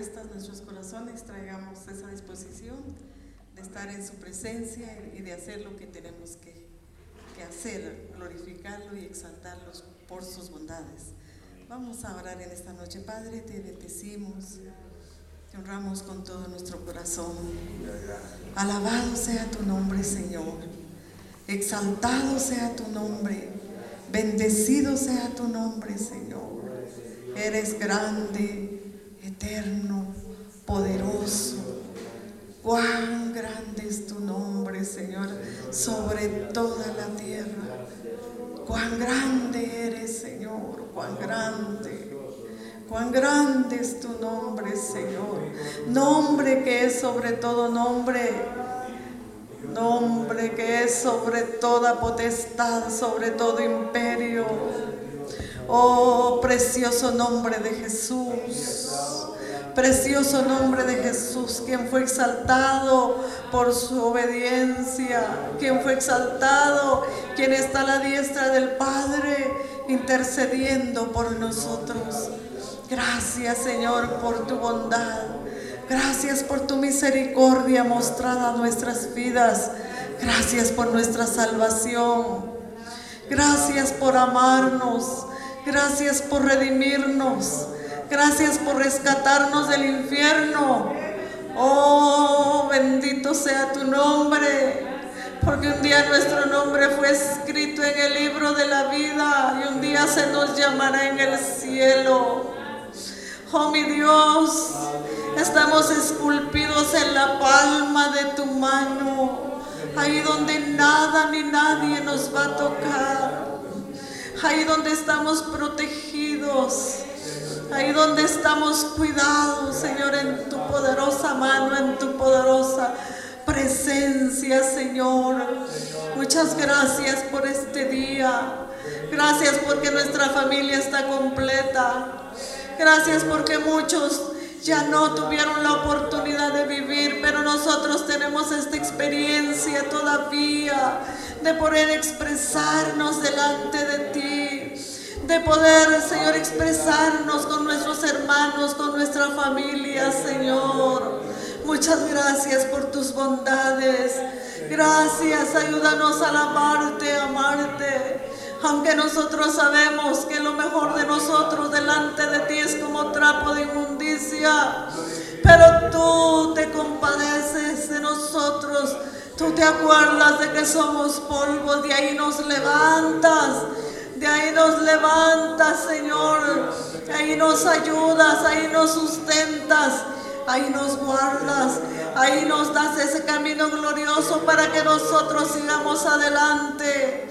Estas nuestros corazones traigamos esa disposición de estar en su presencia y de hacer lo que tenemos que, que hacer, glorificarlo y exaltarlo por sus bondades. Vamos a orar en esta noche. Padre, te bendecimos, te honramos con todo nuestro corazón. Alabado sea tu nombre, Señor. Exaltado sea tu nombre. Bendecido sea tu nombre, Señor. Eres grande, eterno, poderoso. Cuán grande es tu nombre, Señor, sobre toda la tierra. Cuán grande eres, Señor, cuán grande. Cuán grande es tu nombre, Señor. Nombre que es sobre todo nombre. Nombre que es sobre toda potestad, sobre todo imperio. Oh, precioso nombre de Jesús. Precioso nombre de Jesús, quien fue exaltado por su obediencia, quien fue exaltado, quien está a la diestra del Padre intercediendo por nosotros. Gracias Señor por tu bondad. Gracias por tu misericordia mostrada a nuestras vidas. Gracias por nuestra salvación. Gracias por amarnos. Gracias por redimirnos. Gracias por rescatarnos del infierno. Oh, bendito sea tu nombre. Porque un día nuestro nombre fue escrito en el libro de la vida y un día se nos llamará en el cielo. Oh mi Dios, estamos esculpidos en la palma de tu mano, ahí donde nada ni nadie nos va a tocar, ahí donde estamos protegidos, ahí donde estamos cuidados, Señor, en tu poderosa mano, en tu poderosa presencia, Señor. Muchas gracias por este día. Gracias porque nuestra familia está completa. Gracias porque muchos ya no tuvieron la oportunidad de vivir, pero nosotros tenemos esta experiencia todavía de poder expresarnos delante de ti, de poder, Señor, expresarnos con nuestros hermanos, con nuestra familia, Señor. Muchas gracias por tus bondades. Gracias, ayúdanos a amarte, amarte. Aunque nosotros sabemos que lo mejor de nosotros delante de ti es como trapo de inmundicia, pero tú te compadeces de nosotros. Tú te acuerdas de que somos polvo, de ahí nos levantas, de ahí nos levantas, Señor. Ahí nos ayudas, ahí nos sustentas, ahí nos guardas, ahí nos das ese camino glorioso para que nosotros sigamos adelante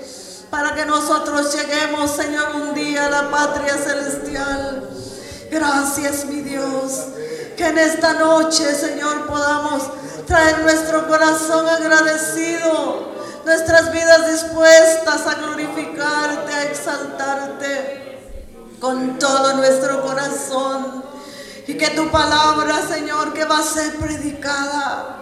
para que nosotros lleguemos, Señor, un día a la patria celestial. Gracias, mi Dios, que en esta noche, Señor, podamos traer nuestro corazón agradecido, nuestras vidas dispuestas a glorificarte, a exaltarte con todo nuestro corazón. Y que tu palabra, Señor, que va a ser predicada,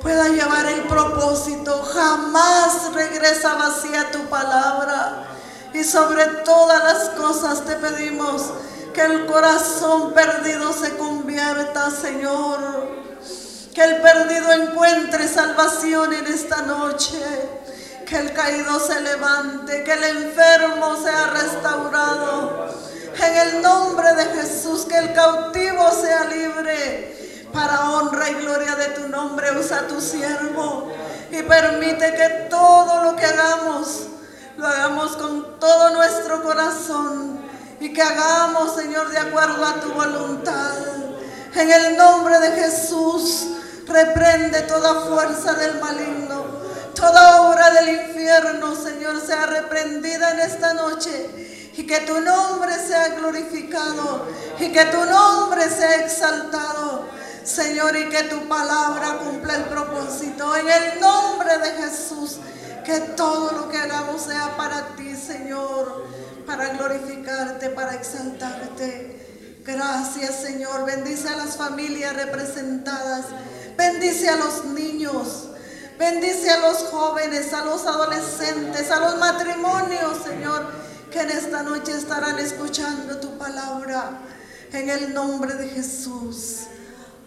pueda llevar el propósito. Jamás regresa vacía tu palabra. Y sobre todas las cosas te pedimos que el corazón perdido se convierta, Señor. Que el perdido encuentre salvación en esta noche. Que el caído se levante, que el enfermo sea restaurado. En el nombre de Jesús, que el cautivo sea libre para honra y gloria de tu nombre, usa tu siervo y permite que todo lo que hagamos, lo hagamos con todo nuestro corazón y que hagamos, Señor, de acuerdo a tu voluntad. En el nombre de Jesús, reprende toda fuerza del maligno, toda obra del infierno, Señor, sea reprendida en esta noche y que tu nombre sea glorificado y que tu nombre sea exaltado. Señor, y que tu palabra cumpla el propósito. En el nombre de Jesús, que todo lo que hagamos sea para ti, Señor, para glorificarte, para exaltarte. Gracias, Señor. Bendice a las familias representadas. Bendice a los niños. Bendice a los jóvenes, a los adolescentes, a los matrimonios, Señor, que en esta noche estarán escuchando tu palabra. En el nombre de Jesús.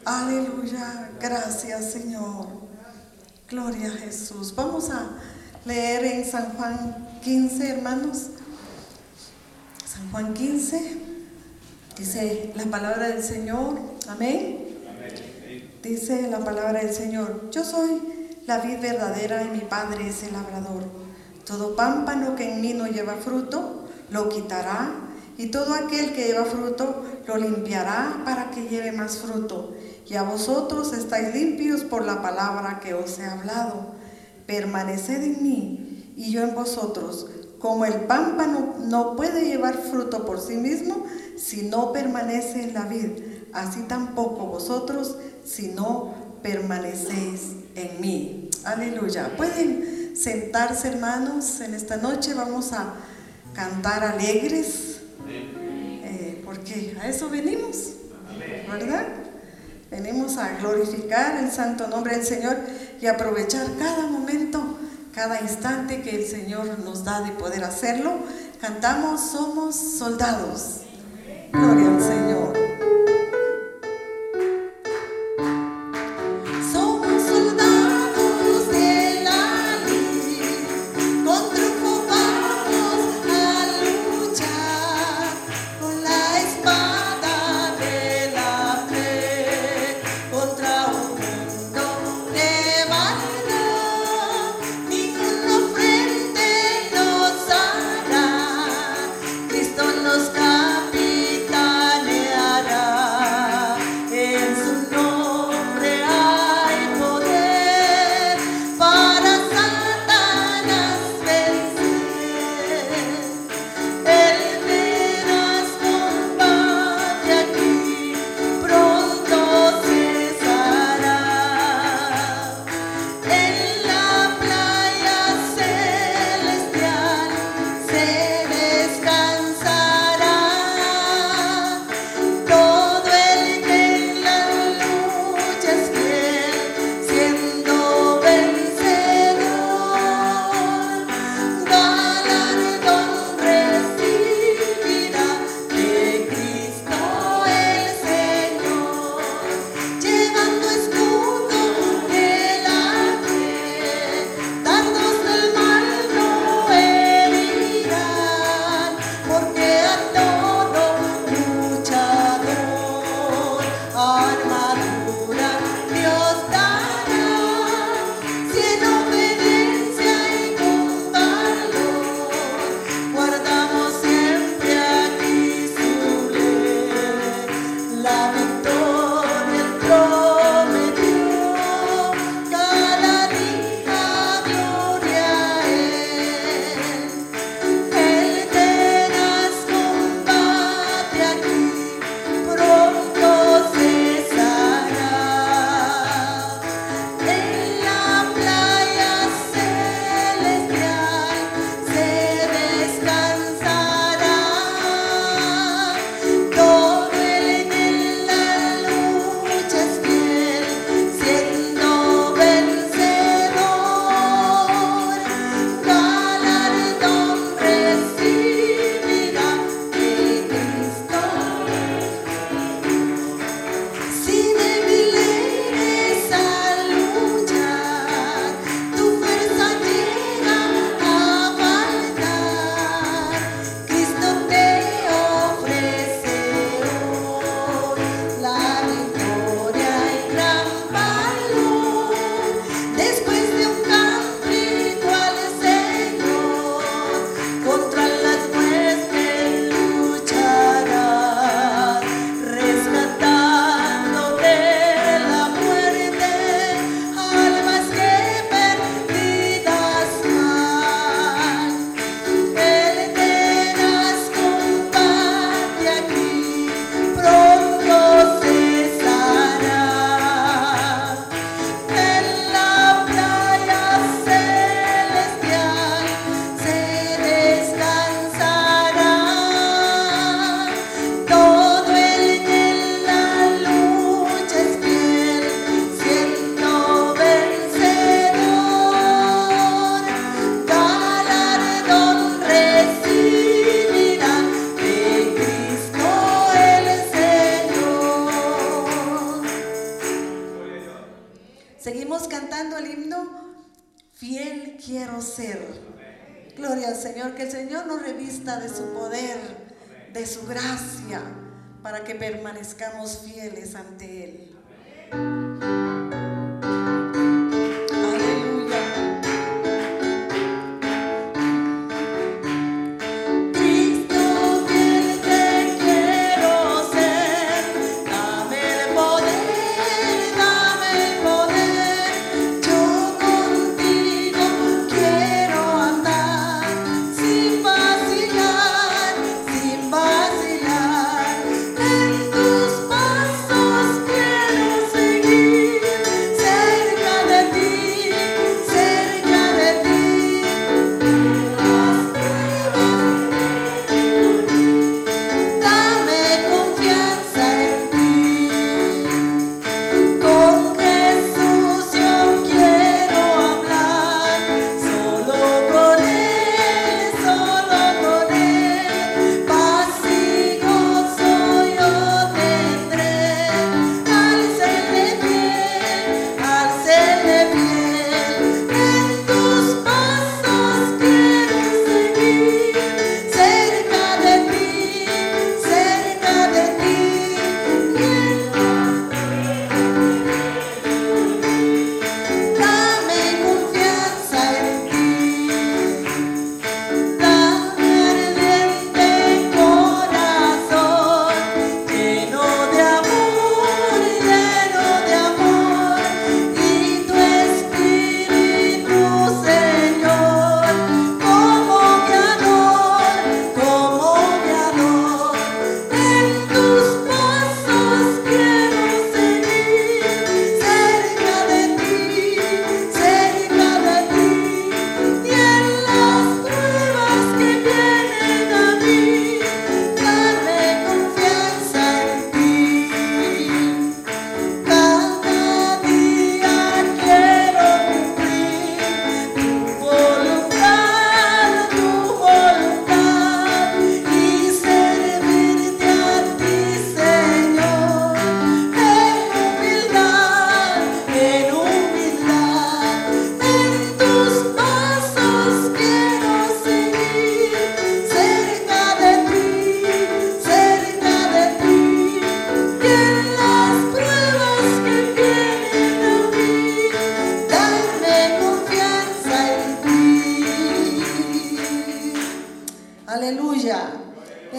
Aleluya. Gracias, Señor. Gloria a Jesús. Vamos a leer en San Juan 15, hermanos. San Juan 15. Dice la palabra del Señor. Amén. Dice la palabra del Señor. Yo soy la vid verdadera y mi Padre es el labrador. Todo pámpano que en mí no lleva fruto, lo quitará. Y todo aquel que lleva fruto, lo limpiará para que lleve más fruto y a vosotros estáis limpios por la palabra que os he hablado. Permaneced en mí y yo en vosotros. Como el pámpano no puede llevar fruto por sí mismo si no permanece en la vid, así tampoco vosotros si no permanecéis en mí. Aleluya. Pueden sentarse hermanos, en esta noche vamos a cantar alegres, eh, porque a eso venimos, ¿verdad? Venimos a glorificar el santo nombre del Señor y aprovechar cada momento, cada instante que el Señor nos da de poder hacerlo. Cantamos, somos soldados. Gloria al Señor.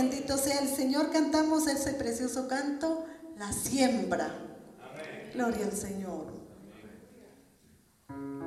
bendito sea el Señor. Cantamos ese precioso canto, La siembra. Amén. Gloria al Señor. Amén.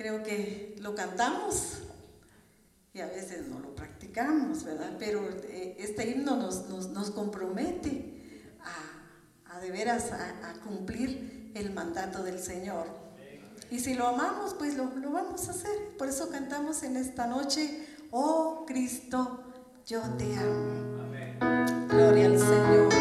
Creo que lo cantamos y a veces no lo practicamos, ¿verdad? Pero eh, este himno nos, compromete a, de veras a, cumplir el mandato del Señor. Y si lo amamos, pues lo, lo vamos a hacer. Por eso cantamos en esta noche, oh Cristo, yo te amo. Gloria al Señor.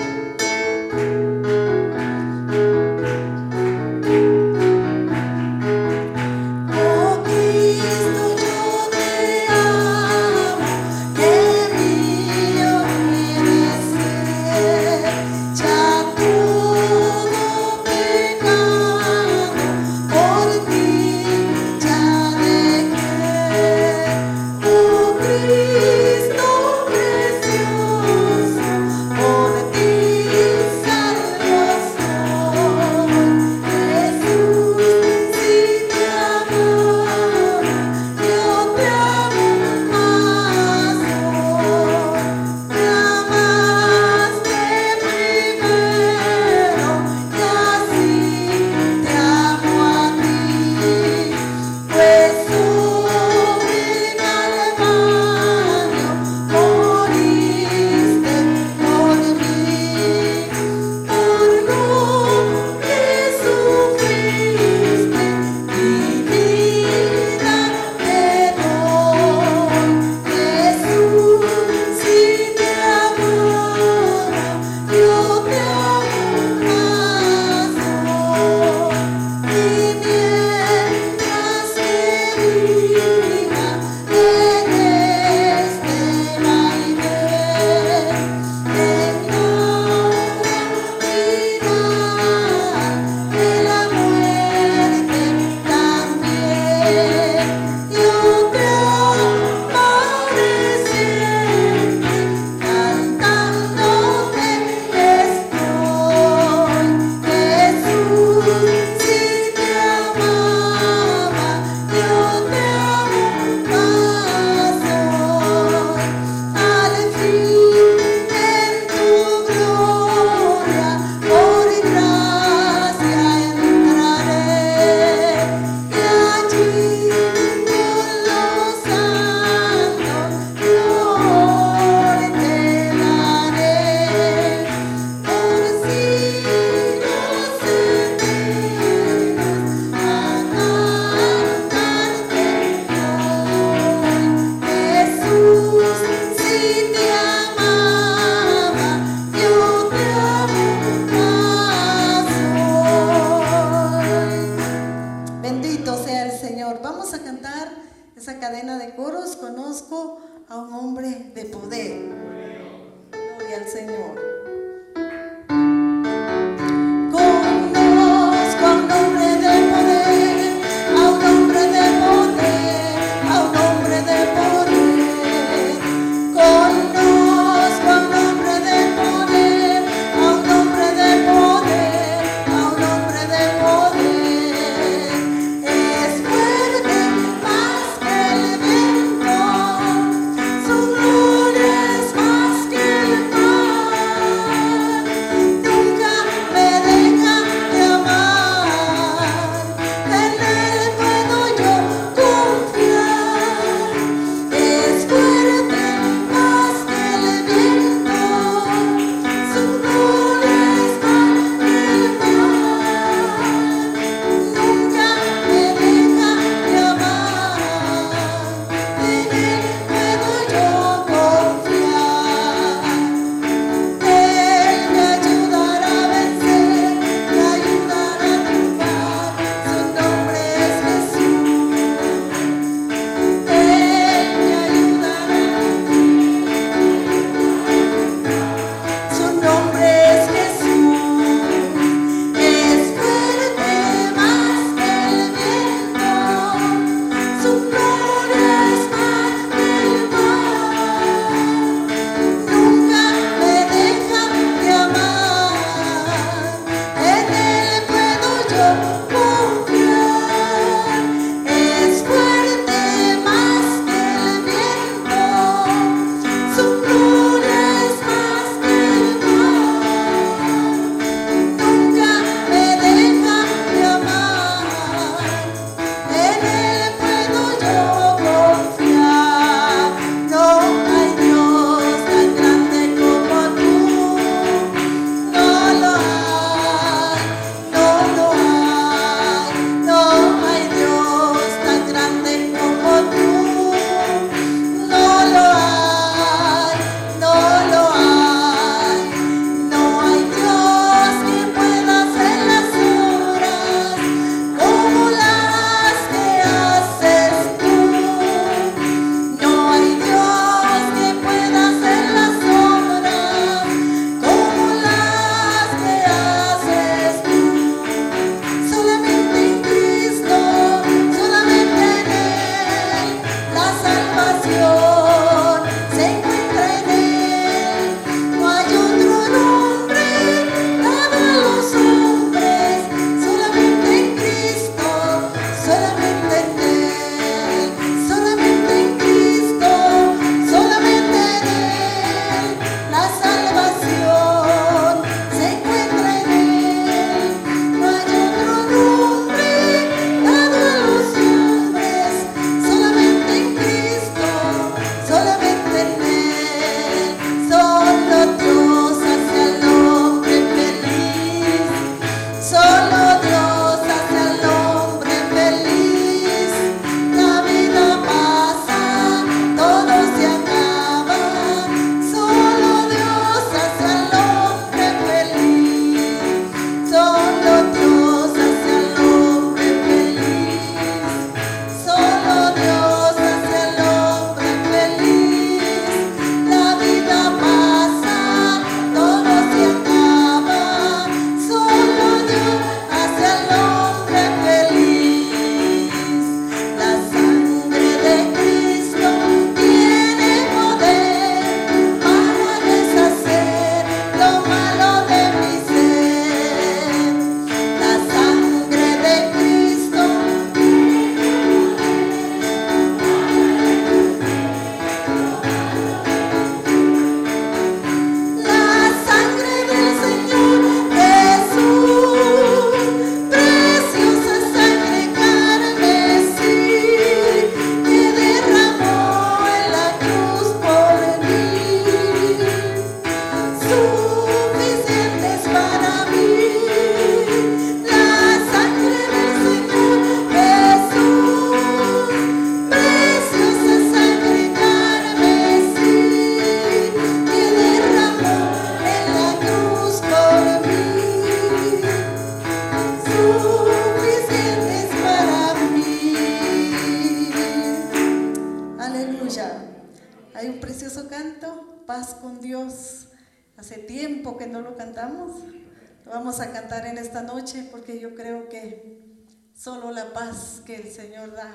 Porque yo creo que solo la paz que el Señor da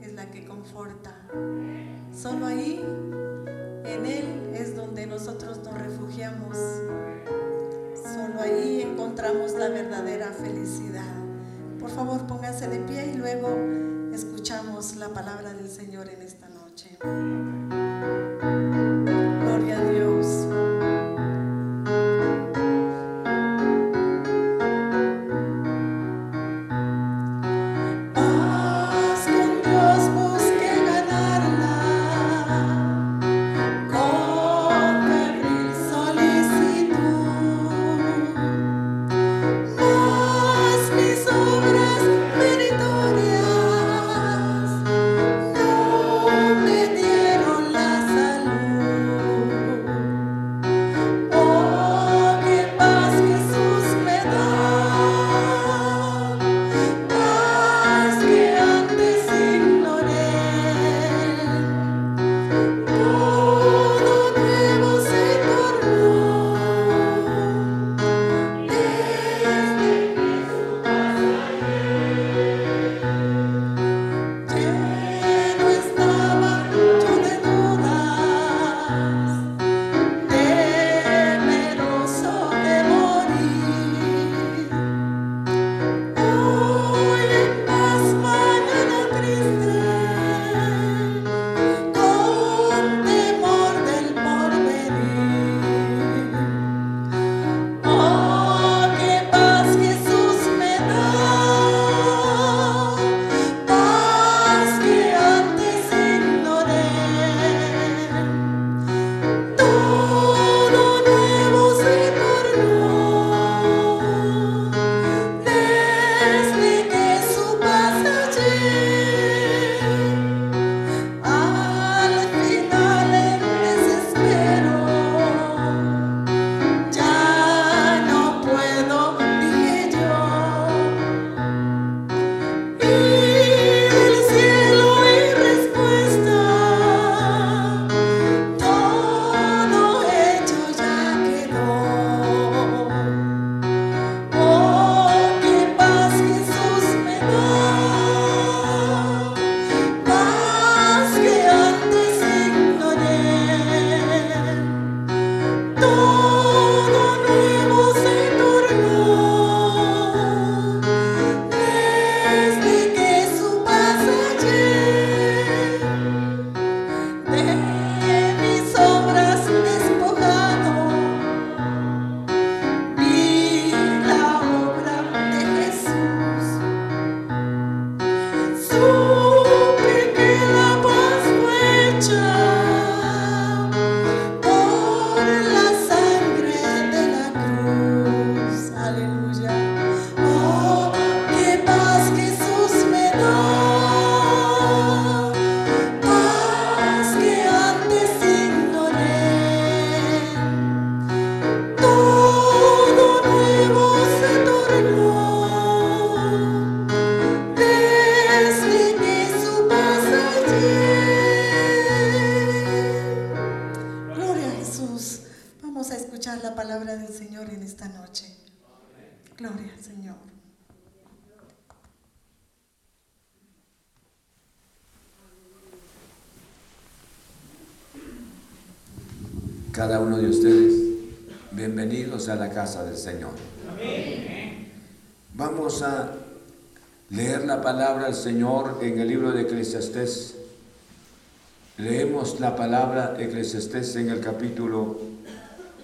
es la que conforta. Solo ahí, en Él, es donde nosotros nos refugiamos. Solo ahí encontramos la verdadera felicidad. Por favor, póngase de pie y luego escuchamos la palabra del Señor en esta noche. Palabra del Señor en el libro de Eclesiastés. Leemos la palabra Eclesiastés en el capítulo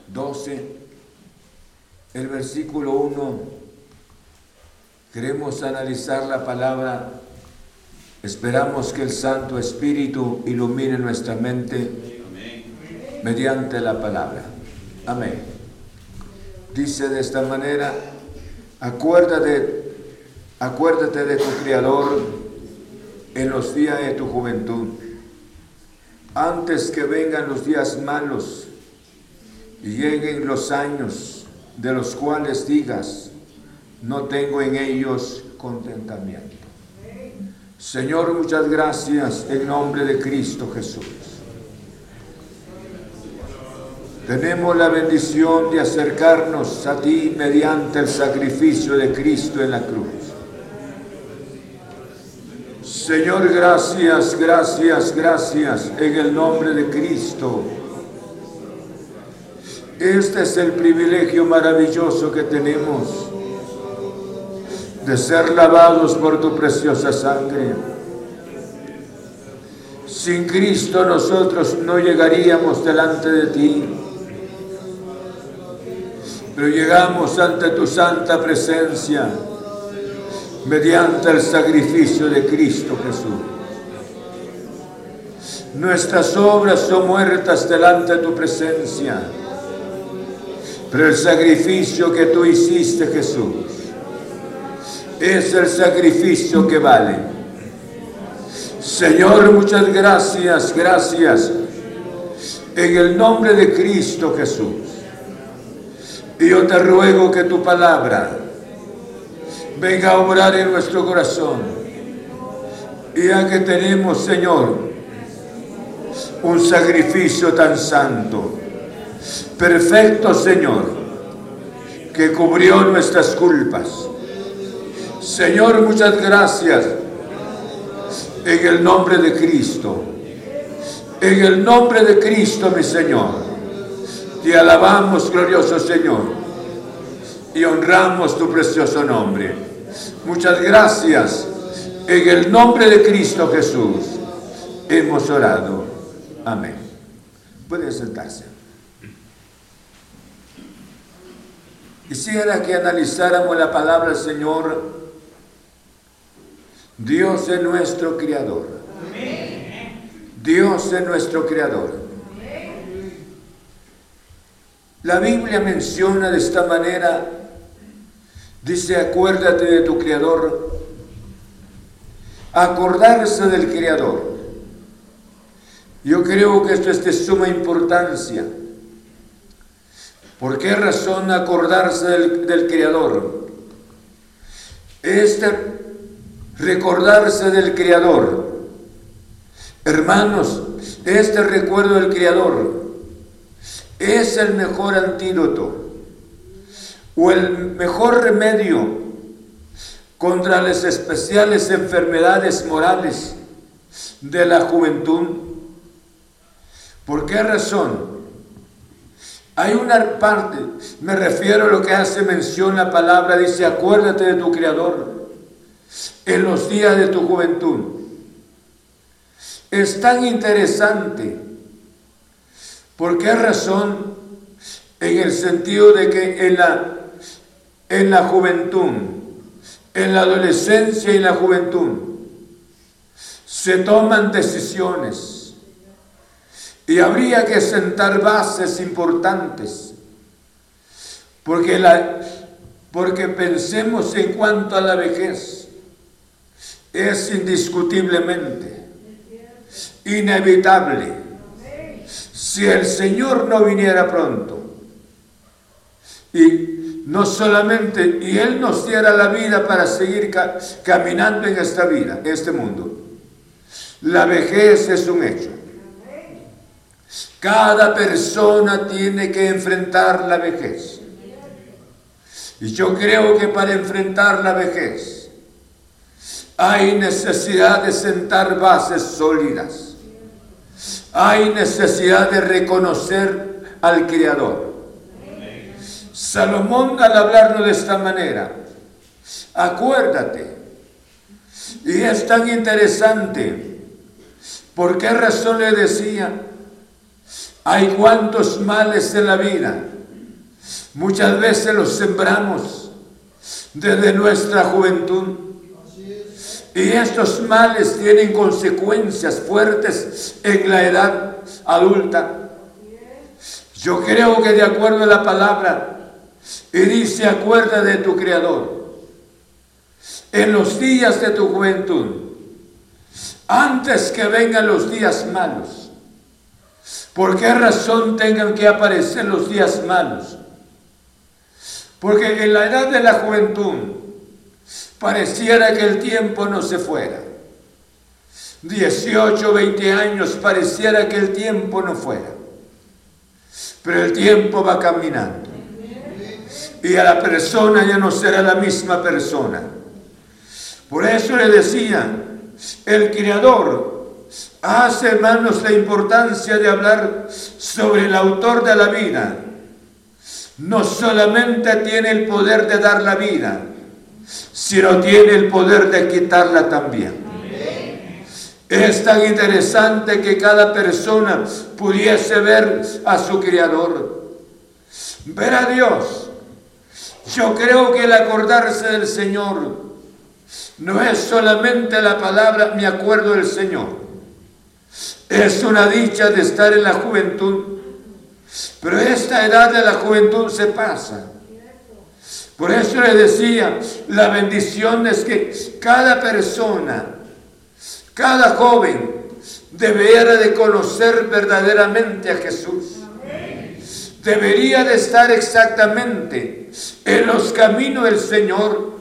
12, el versículo 1. Queremos analizar la palabra. Esperamos que el Santo Espíritu ilumine nuestra mente mediante la palabra. Amén. Dice de esta manera, acuérdate, acuérdate de tu Creador en los días de tu juventud, antes que vengan los días malos y lleguen los años de los cuales digas, no tengo en ellos contentamiento. Señor, muchas gracias en nombre de Cristo Jesús. Tenemos la bendición de acercarnos a ti mediante el sacrificio de Cristo en la cruz. Señor, gracias, gracias, gracias en el nombre de Cristo. Este es el privilegio maravilloso que tenemos de ser lavados por tu preciosa sangre. Sin Cristo nosotros no llegaríamos delante de ti, pero llegamos ante tu santa presencia mediante el sacrificio de Cristo Jesús. Nuestras obras son muertas delante de tu presencia, pero el sacrificio que tú hiciste Jesús es el sacrificio que vale. Señor, muchas gracias, gracias. En el nombre de Cristo Jesús. Y yo te ruego que tu palabra venga a obrar en nuestro corazón. Y ya que tenemos, Señor, un sacrificio tan santo, perfecto, Señor, que cubrió nuestras culpas Señor, muchas gracias. En el nombre de Cristo. En el nombre de Cristo, mi Señor. Te alabamos, glorioso Señor. Y honramos tu precioso nombre. Muchas gracias. En el nombre de Cristo Jesús hemos orado. Amén. Puede sentarse. Quisiera que analizáramos la palabra del Señor Dios es nuestro creador. Dios es nuestro creador. La Biblia menciona de esta manera, dice, acuérdate de tu creador. Acordarse del creador. Yo creo que esto es de suma importancia. ¿Por qué razón acordarse del, del creador? Este recordarse del Creador. Hermanos, este recuerdo del Creador es el mejor antídoto o el mejor remedio contra las especiales enfermedades morales de la juventud. ¿Por qué razón? Hay una parte, me refiero a lo que hace mención la palabra, dice, acuérdate de tu Creador en los días de tu juventud. Es tan interesante. ¿Por qué razón? En el sentido de que en la, en la juventud, en la adolescencia y la juventud, se toman decisiones y habría que sentar bases importantes. Porque, la, porque pensemos en cuanto a la vejez es indiscutiblemente inevitable. Si el Señor no viniera pronto y no solamente, y Él nos diera la vida para seguir caminando en esta vida, en este mundo, la vejez es un hecho. Cada persona tiene que enfrentar la vejez. Y yo creo que para enfrentar la vejez, hay necesidad de sentar bases sólidas. Hay necesidad de reconocer al Creador. Salomón al hablarlo de esta manera, acuérdate, y es tan interesante, ¿por qué razón le decía? Hay cuantos males en la vida, muchas veces los sembramos desde nuestra juventud y estos males tienen consecuencias fuertes en la edad adulta. Yo creo que de acuerdo a la palabra, Y dice, acuerda de tu Creador. En los días de tu juventud, antes que vengan los días malos. ¿Por qué razón tengan que aparecer los días malos? Porque en la edad de la juventud pareciera que el tiempo no se fuera. 18, 20 años pareciera que el tiempo no fuera. Pero el tiempo va caminando. Y a la persona ya no será la misma persona. Por eso le decía, el Creador hace, hermanos, la importancia de hablar sobre el autor de la vida. No solamente tiene el poder de dar la vida, sino tiene el poder de quitarla también. Es tan interesante que cada persona pudiese ver a su Creador, ver a Dios. Yo creo que el acordarse del Señor no es solamente la palabra me acuerdo del Señor. Es una dicha de estar en la juventud. Pero esta edad de la juventud se pasa. Por eso le decía, la bendición es que cada persona, cada joven, debería de conocer verdaderamente a Jesús. Debería de estar exactamente en los caminos del Señor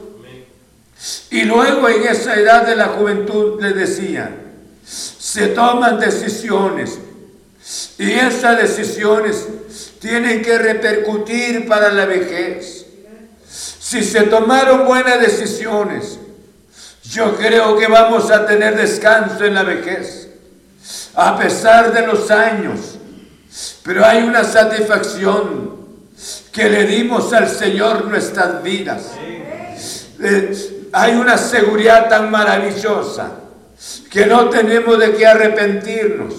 y luego en esa edad de la juventud le decía, se toman decisiones y esas decisiones tienen que repercutir para la vejez. Si se tomaron buenas decisiones, yo creo que vamos a tener descanso en la vejez, a pesar de los años. Pero hay una satisfacción que le dimos al Señor nuestras vidas. Eh, hay una seguridad tan maravillosa que no tenemos de qué arrepentirnos,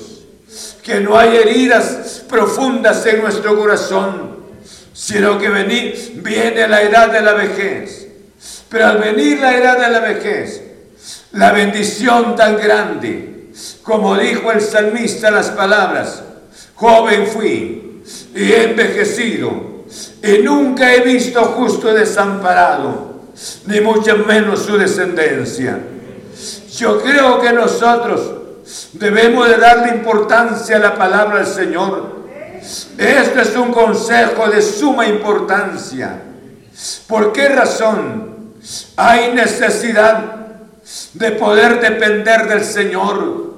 que no hay heridas profundas en nuestro corazón, sino que viene la edad de la vejez. Pero al venir la edad de la vejez, la bendición tan grande, como dijo el salmista las palabras, joven fui y he envejecido, y nunca he visto justo desamparado ni mucho menos su descendencia. Yo creo que nosotros debemos de darle importancia a la palabra del Señor. Este es un consejo de suma importancia. ¿Por qué razón hay necesidad de poder depender del Señor?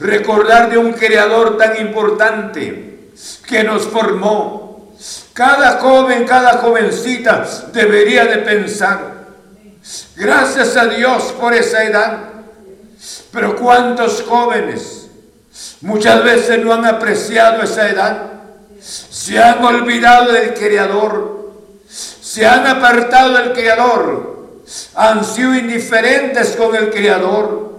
Recordar de un creador tan importante que nos formó. Cada joven, cada jovencita debería de pensar, Gracias a Dios por esa edad. Pero cuántos jóvenes muchas veces no han apreciado esa edad. Se han olvidado del Creador. Se han apartado del Creador. Han sido indiferentes con el Creador.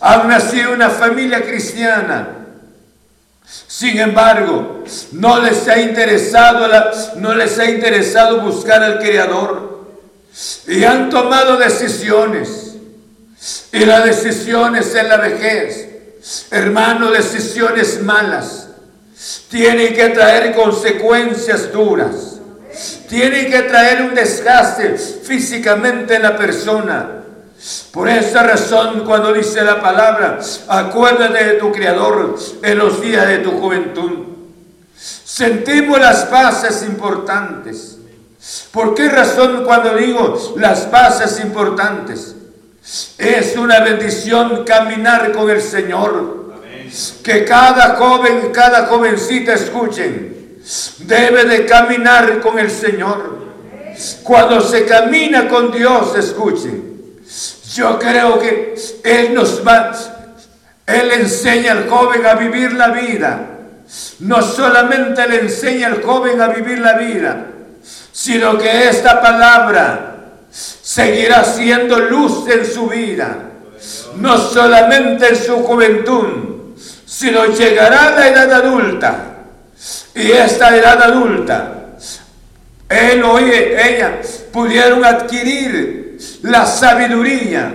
Han nacido una familia cristiana. Sin embargo, no les ha interesado, no les ha interesado buscar al Creador y han tomado decisiones. Y las decisiones en la vejez, hermano, decisiones malas, tienen que traer consecuencias duras. Tienen que traer un desgaste físicamente en la persona. Por esa razón, cuando dice la palabra, acuérdate de tu Creador en los días de tu juventud. Sentimos las bases importantes. ¿Por qué razón cuando digo las bases importantes? Es una bendición caminar con el Señor. Que cada joven, cada jovencita escuchen. Debe de caminar con el Señor. Cuando se camina con Dios, escuchen. Yo creo que Él nos va, Él enseña al joven a vivir la vida. No solamente le enseña al joven a vivir la vida, sino que esta palabra seguirá siendo luz en su vida, no solamente en su juventud, sino llegará la edad adulta. Y esta edad adulta, él o ella pudieron adquirir la sabiduría,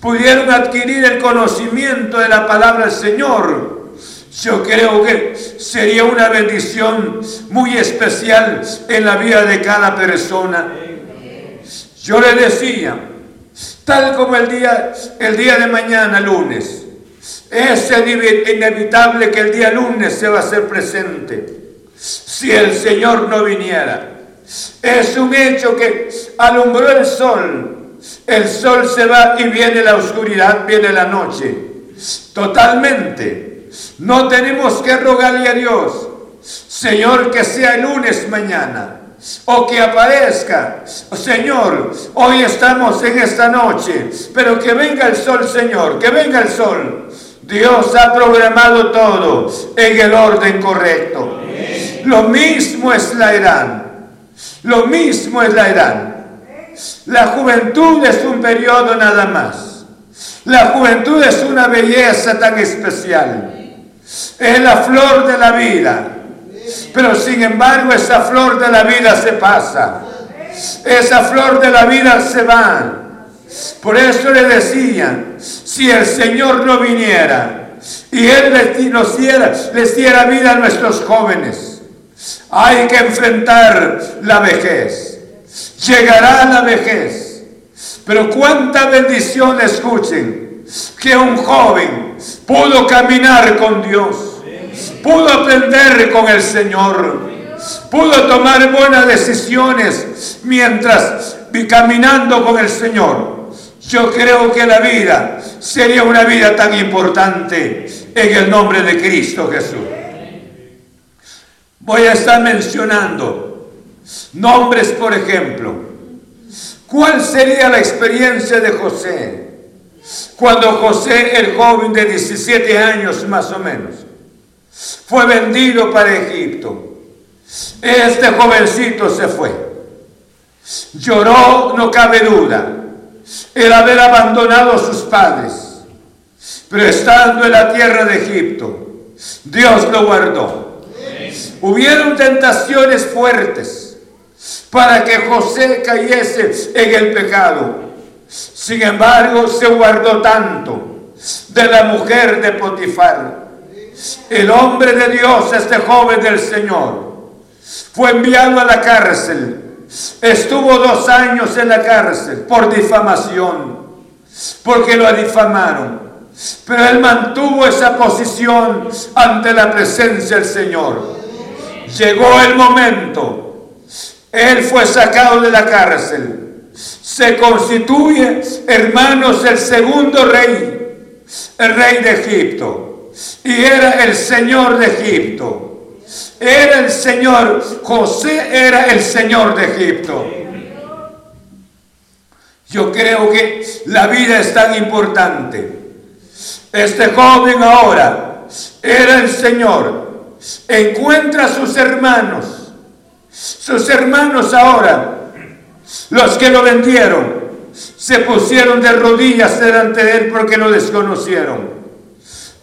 pudieron adquirir el conocimiento de la palabra del Señor. Yo creo que sería una bendición muy especial en la vida de cada persona. Yo le decía, tal como el día, el día de mañana, lunes, es inevitable que el día lunes se va a hacer presente si el Señor no viniera. Es un hecho que alumbró el sol, el sol se va y viene la oscuridad, viene la noche. Totalmente. No tenemos que rogarle a Dios, Señor, que sea el lunes mañana o que aparezca, Señor, hoy estamos en esta noche, pero que venga el sol, Señor, que venga el sol. Dios ha programado todo en el orden correcto. Lo mismo es la edad. Lo mismo es la edad. La juventud es un periodo nada más. La juventud es una belleza tan especial. Es la flor de la vida. Pero sin embargo esa flor de la vida se pasa. Esa flor de la vida se va. Por eso le decían, si el Señor no viniera y Él les diera, les diera vida a nuestros jóvenes, hay que enfrentar la vejez. Llegará la vejez. Pero cuánta bendición escuchen que un joven pudo caminar con Dios, pudo aprender con el Señor, pudo tomar buenas decisiones mientras caminando con el Señor. Yo creo que la vida sería una vida tan importante en el nombre de Cristo Jesús. Voy a estar mencionando nombres, por ejemplo. ¿Cuál sería la experiencia de José? Cuando José, el joven de 17 años más o menos, fue vendido para Egipto. Este jovencito se fue. Lloró, no cabe duda, el haber abandonado a sus padres. Pero estando en la tierra de Egipto, Dios lo guardó. Hubieron tentaciones fuertes para que José cayese en el pecado. Sin embargo, se guardó tanto de la mujer de Potifar. El hombre de Dios, este joven del Señor, fue enviado a la cárcel. Estuvo dos años en la cárcel por difamación, porque lo difamaron. Pero él mantuvo esa posición ante la presencia del Señor. Llegó el momento. Él fue sacado de la cárcel. Se constituye, hermanos, el segundo rey, el rey de Egipto. Y era el Señor de Egipto. Era el Señor, José era el Señor de Egipto. Yo creo que la vida es tan importante. Este joven ahora era el Señor encuentra a sus hermanos. Sus hermanos ahora, los que lo vendieron, se pusieron de rodillas delante de él porque lo desconocieron.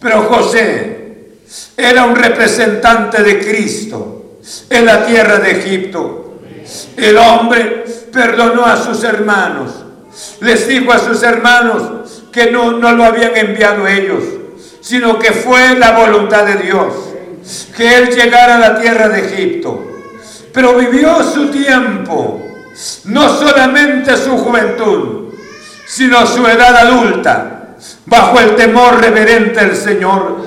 Pero José era un representante de Cristo en la tierra de Egipto. El hombre perdonó a sus hermanos. Les dijo a sus hermanos que no, no lo habían enviado ellos, sino que fue la voluntad de Dios que él llegara a la tierra de Egipto. Pero vivió su tiempo, no solamente su juventud, sino su edad adulta, bajo el temor reverente del Señor.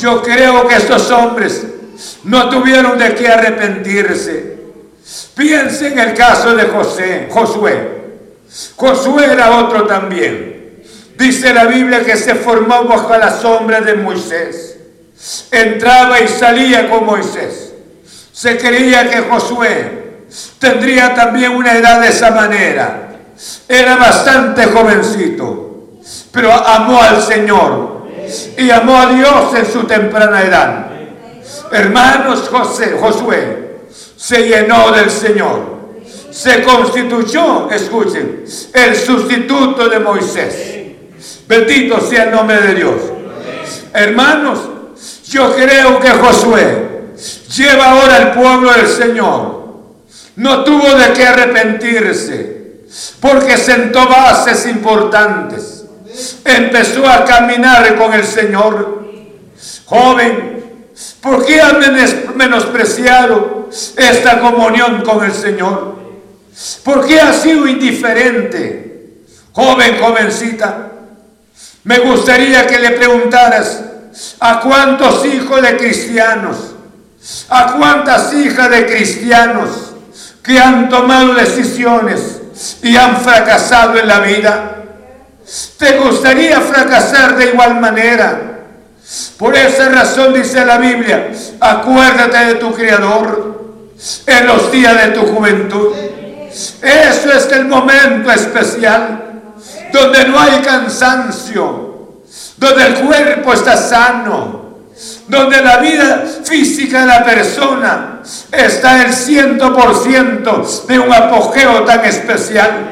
Yo creo que estos hombres no tuvieron de qué arrepentirse. Piense en el caso de José, Josué. Josué era otro también. Dice la Biblia que se formó bajo la sombra de Moisés entraba y salía con Moisés. Se creía que Josué tendría también una edad de esa manera. Era bastante jovencito, pero amó al Señor y amó a Dios en su temprana edad. Hermanos, José, Josué se llenó del Señor. Se constituyó, escuchen, el sustituto de Moisés. Bendito sea el nombre de Dios. Hermanos, yo creo que Josué lleva ahora el pueblo del Señor. No tuvo de qué arrepentirse, porque sentó bases importantes. Empezó a caminar con el Señor. Joven, ¿por qué has menospreciado esta comunión con el Señor? ¿Por qué has sido indiferente? Joven, jovencita, me gustaría que le preguntaras a cuántos hijos de cristianos, a cuántas hijas de cristianos que han tomado decisiones y han fracasado en la vida. ¿Te gustaría fracasar de igual manera? Por esa razón dice la Biblia, acuérdate de tu Creador en los días de tu juventud. Eso es el momento especial donde no hay cansancio, donde el cuerpo está sano, donde la vida física de la persona está el ciento por ciento de un apogeo tan especial.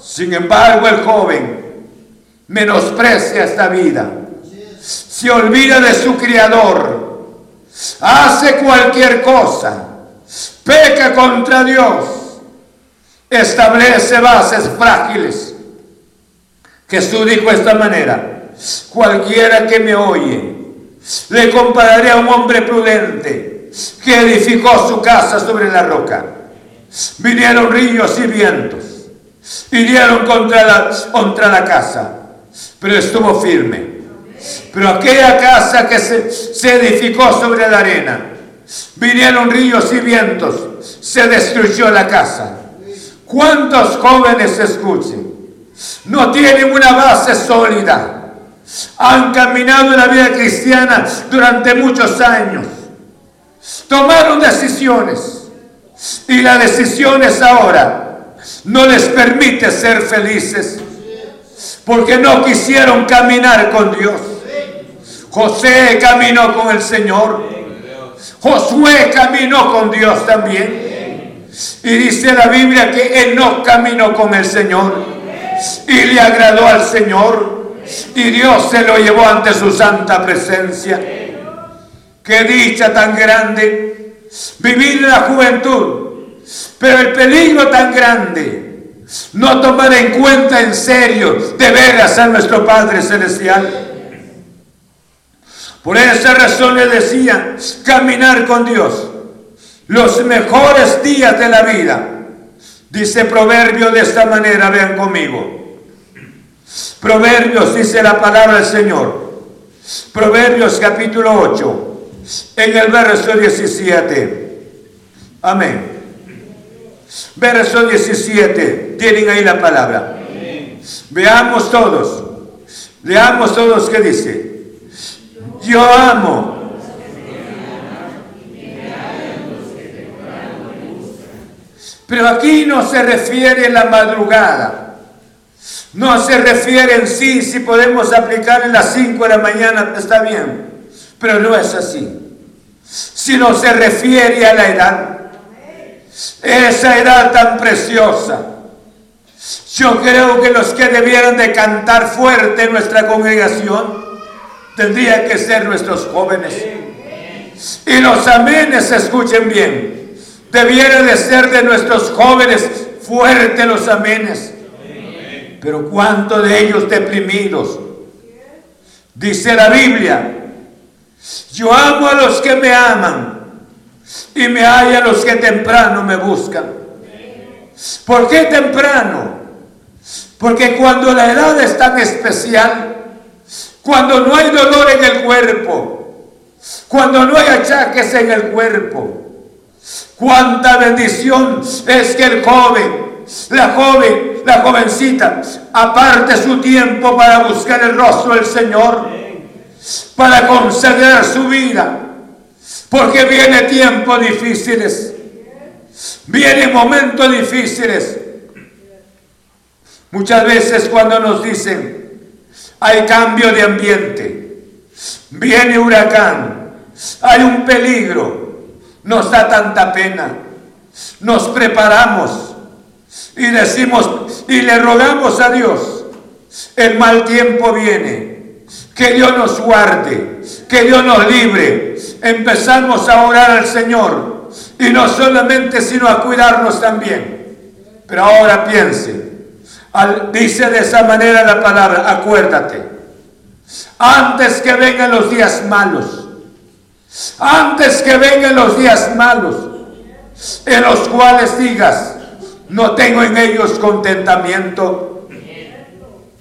Sin embargo, el joven menosprecia esta vida. Se olvida de su Creador, hace cualquier cosa, peca contra Dios, establece bases frágiles. Jesús dijo de esta manera, cualquiera que me oye, le compararé a un hombre prudente que edificó su casa sobre la roca. Vinieron ríos y vientos, hirieron contra la, contra la casa, pero estuvo firme pero aquella casa que se, edificó sobre la arena, vinieron ríos y vientos, se destruyó la casa. ¿Cuántos jóvenes escuchen? No tienen una base sólida. Han caminado en la vida cristiana durante muchos años. Tomaron decisiones. Y las decisiones ahora no les permite ser felices porque no quisieron caminar con Dios. José caminó con el Señor. Josué caminó con Dios también. Y dice la Biblia que él no caminó con el Señor. Y le agradó al Señor. Y Dios se lo llevó ante su santa presencia. Qué dicha tan grande. Vivir la juventud. Pero el peligro tan grande no tomar en cuenta en serio de veras a nuestro Padre Celestial. Por esa razón le decía, caminar con Dios, los mejores días de la vida. Dice Proverbio de esta manera, vean conmigo. Proverbios dice la palabra del Señor. Proverbios capítulo 8, en el verso 17. Amén. Verso 17. Tienen ahí la palabra. Veamos todos. Leamos todos qué dice. Yo amo. Pero aquí no se refiere a la madrugada. No se refiere en sí, si podemos aplicar en las 5 de la mañana, está bien. Pero no es así. Sino se refiere a la edad esa edad tan preciosa. Yo creo que los que debieran de cantar fuerte en nuestra congregación tendrían que ser nuestros jóvenes. Y los amenes, escuchen bien, debieran de ser de nuestros jóvenes fuertes los amenes. Pero cuánto de ellos deprimidos. Dice la Biblia, yo amo a los que me aman y me hallan los que temprano me buscan. ¿Por qué temprano? Porque cuando la edad es tan especial, cuando no hay dolor en el cuerpo, cuando no hay achaques en el cuerpo, cuánta bendición es que el joven, la joven, la jovencita, aparte su tiempo para buscar el rostro del Señor, para conceder su vida porque viene tiempos difíciles. Vienen momentos difíciles. Muchas veces cuando nos dicen, hay cambio de ambiente, viene huracán, hay un peligro, nos da tanta pena. Nos preparamos y decimos y le rogamos a Dios, el mal tiempo viene, que Dios nos guarde, que Dios nos libre, empezamos a orar al Señor. Y no solamente, sino a cuidarnos también. Pero ahora piense, dice de esa manera la palabra, acuérdate. Antes que vengan los días malos. Antes que vengan los días malos. En los cuales digas, no tengo en ellos contentamiento.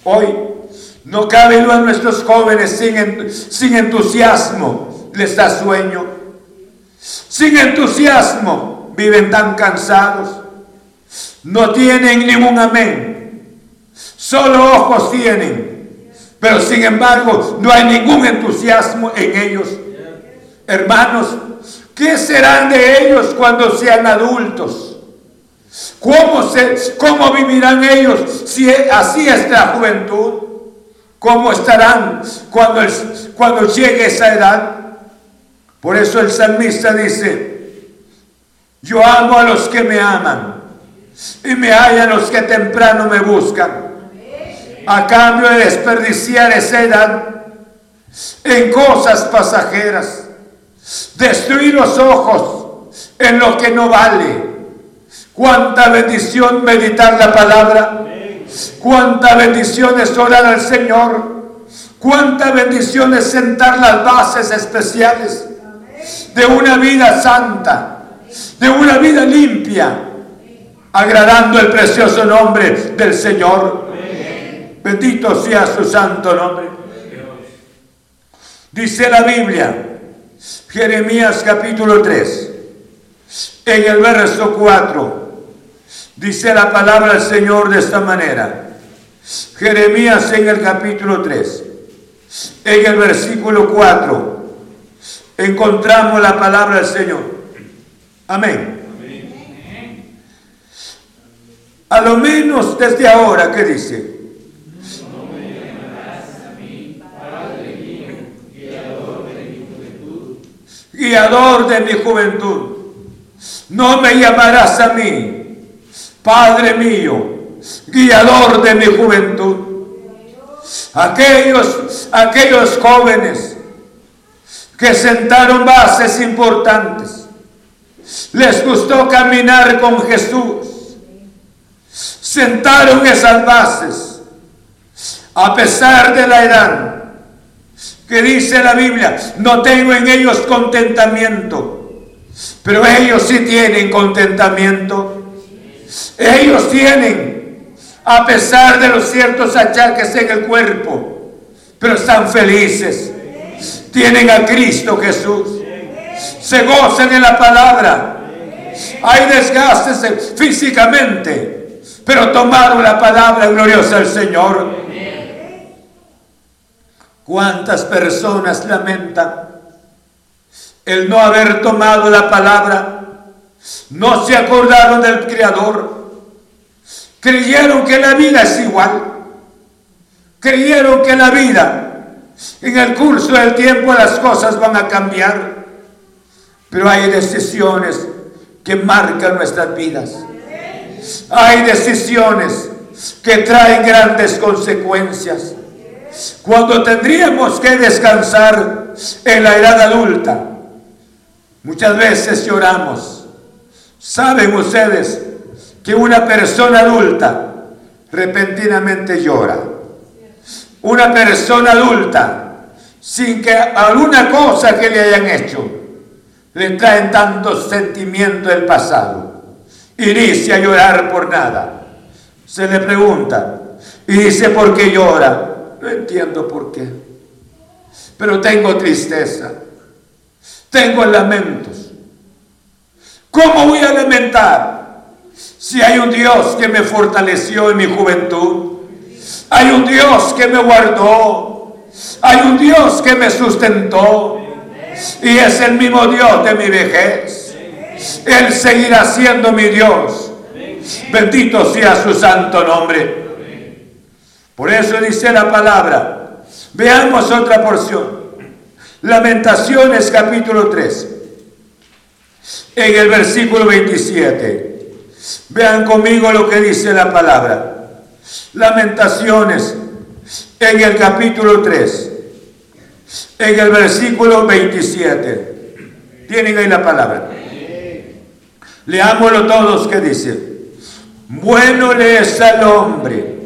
Hoy no cabe a nuestros jóvenes sin, sin entusiasmo. Les da sueño. Sin entusiasmo viven tan cansados. No tienen ningún amén. Solo ojos tienen. Pero sin embargo no hay ningún entusiasmo en ellos. Hermanos, ¿qué serán de ellos cuando sean adultos? ¿Cómo, se, cómo vivirán ellos si así es la juventud? ¿Cómo estarán cuando, cuando llegue esa edad? Por eso el salmista dice, yo amo a los que me aman y me hallan los que temprano me buscan. A cambio de desperdiciar esa edad en cosas pasajeras, destruir los ojos en lo que no vale. Cuánta bendición meditar la palabra. Cuánta bendición es orar al Señor. Cuánta bendición es sentar las bases especiales de una vida santa, de una vida limpia, agradando el precioso nombre del Señor. Bendito sea su santo nombre. Dice la Biblia, Jeremías capítulo 3, en el verso 4, dice la palabra del Señor de esta manera. Jeremías en el capítulo 3, en el versículo 4, encontramos la palabra del Señor. Amén. A lo menos desde ahora, ¿qué dice? Guiador de mi juventud. No me llamarás a mí, Padre mío, guiador de mi juventud. Aquellos, aquellos jóvenes que sentaron bases importantes, les gustó caminar con Jesús. Sentaron esas bases, a pesar de la edad, que dice la Biblia, no tengo en ellos contentamiento, pero ellos sí tienen contentamiento. Ellos tienen, a pesar de los ciertos achaques en el cuerpo, pero están felices. Tienen a Cristo Jesús. Se gozan en la palabra. Hay desgastes físicamente, pero tomaron la palabra gloriosa del Señor. ¿Cuántas personas lamentan el no haber tomado la palabra? No se acordaron del Creador. Creyeron que la vida es igual. Creyeron que la vida, en el curso del tiempo las cosas van a cambiar. Pero hay decisiones que marcan nuestras vidas. Hay decisiones que traen grandes consecuencias. Cuando tendríamos que descansar en la edad adulta, muchas veces lloramos. ¿Saben ustedes que una persona adulta repentinamente llora? Una persona adulta, sin que alguna cosa que le hayan hecho, le traen tantos sentimientos del pasado inicia a llorar por nada. Se le pregunta y dice, ¿por qué llora? No entiendo por qué. Pero tengo tristeza. Tengo lamentos. ¿Cómo voy a lamentar si hay un Dios que me fortaleció en mi juventud? Hay un Dios que me guardó. Hay un Dios que me sustentó. Y es el mismo Dios de mi vejez. Él seguirá siendo mi Dios. Bendito sea su santo nombre. Por eso dice la palabra. Veamos otra porción. Lamentaciones capítulo 3. En el versículo 27. Vean conmigo lo que dice la palabra. Lamentaciones en el capítulo 3. En el versículo 27. Tienen ahí la palabra. Leámoslo todos que dice, bueno le es al hombre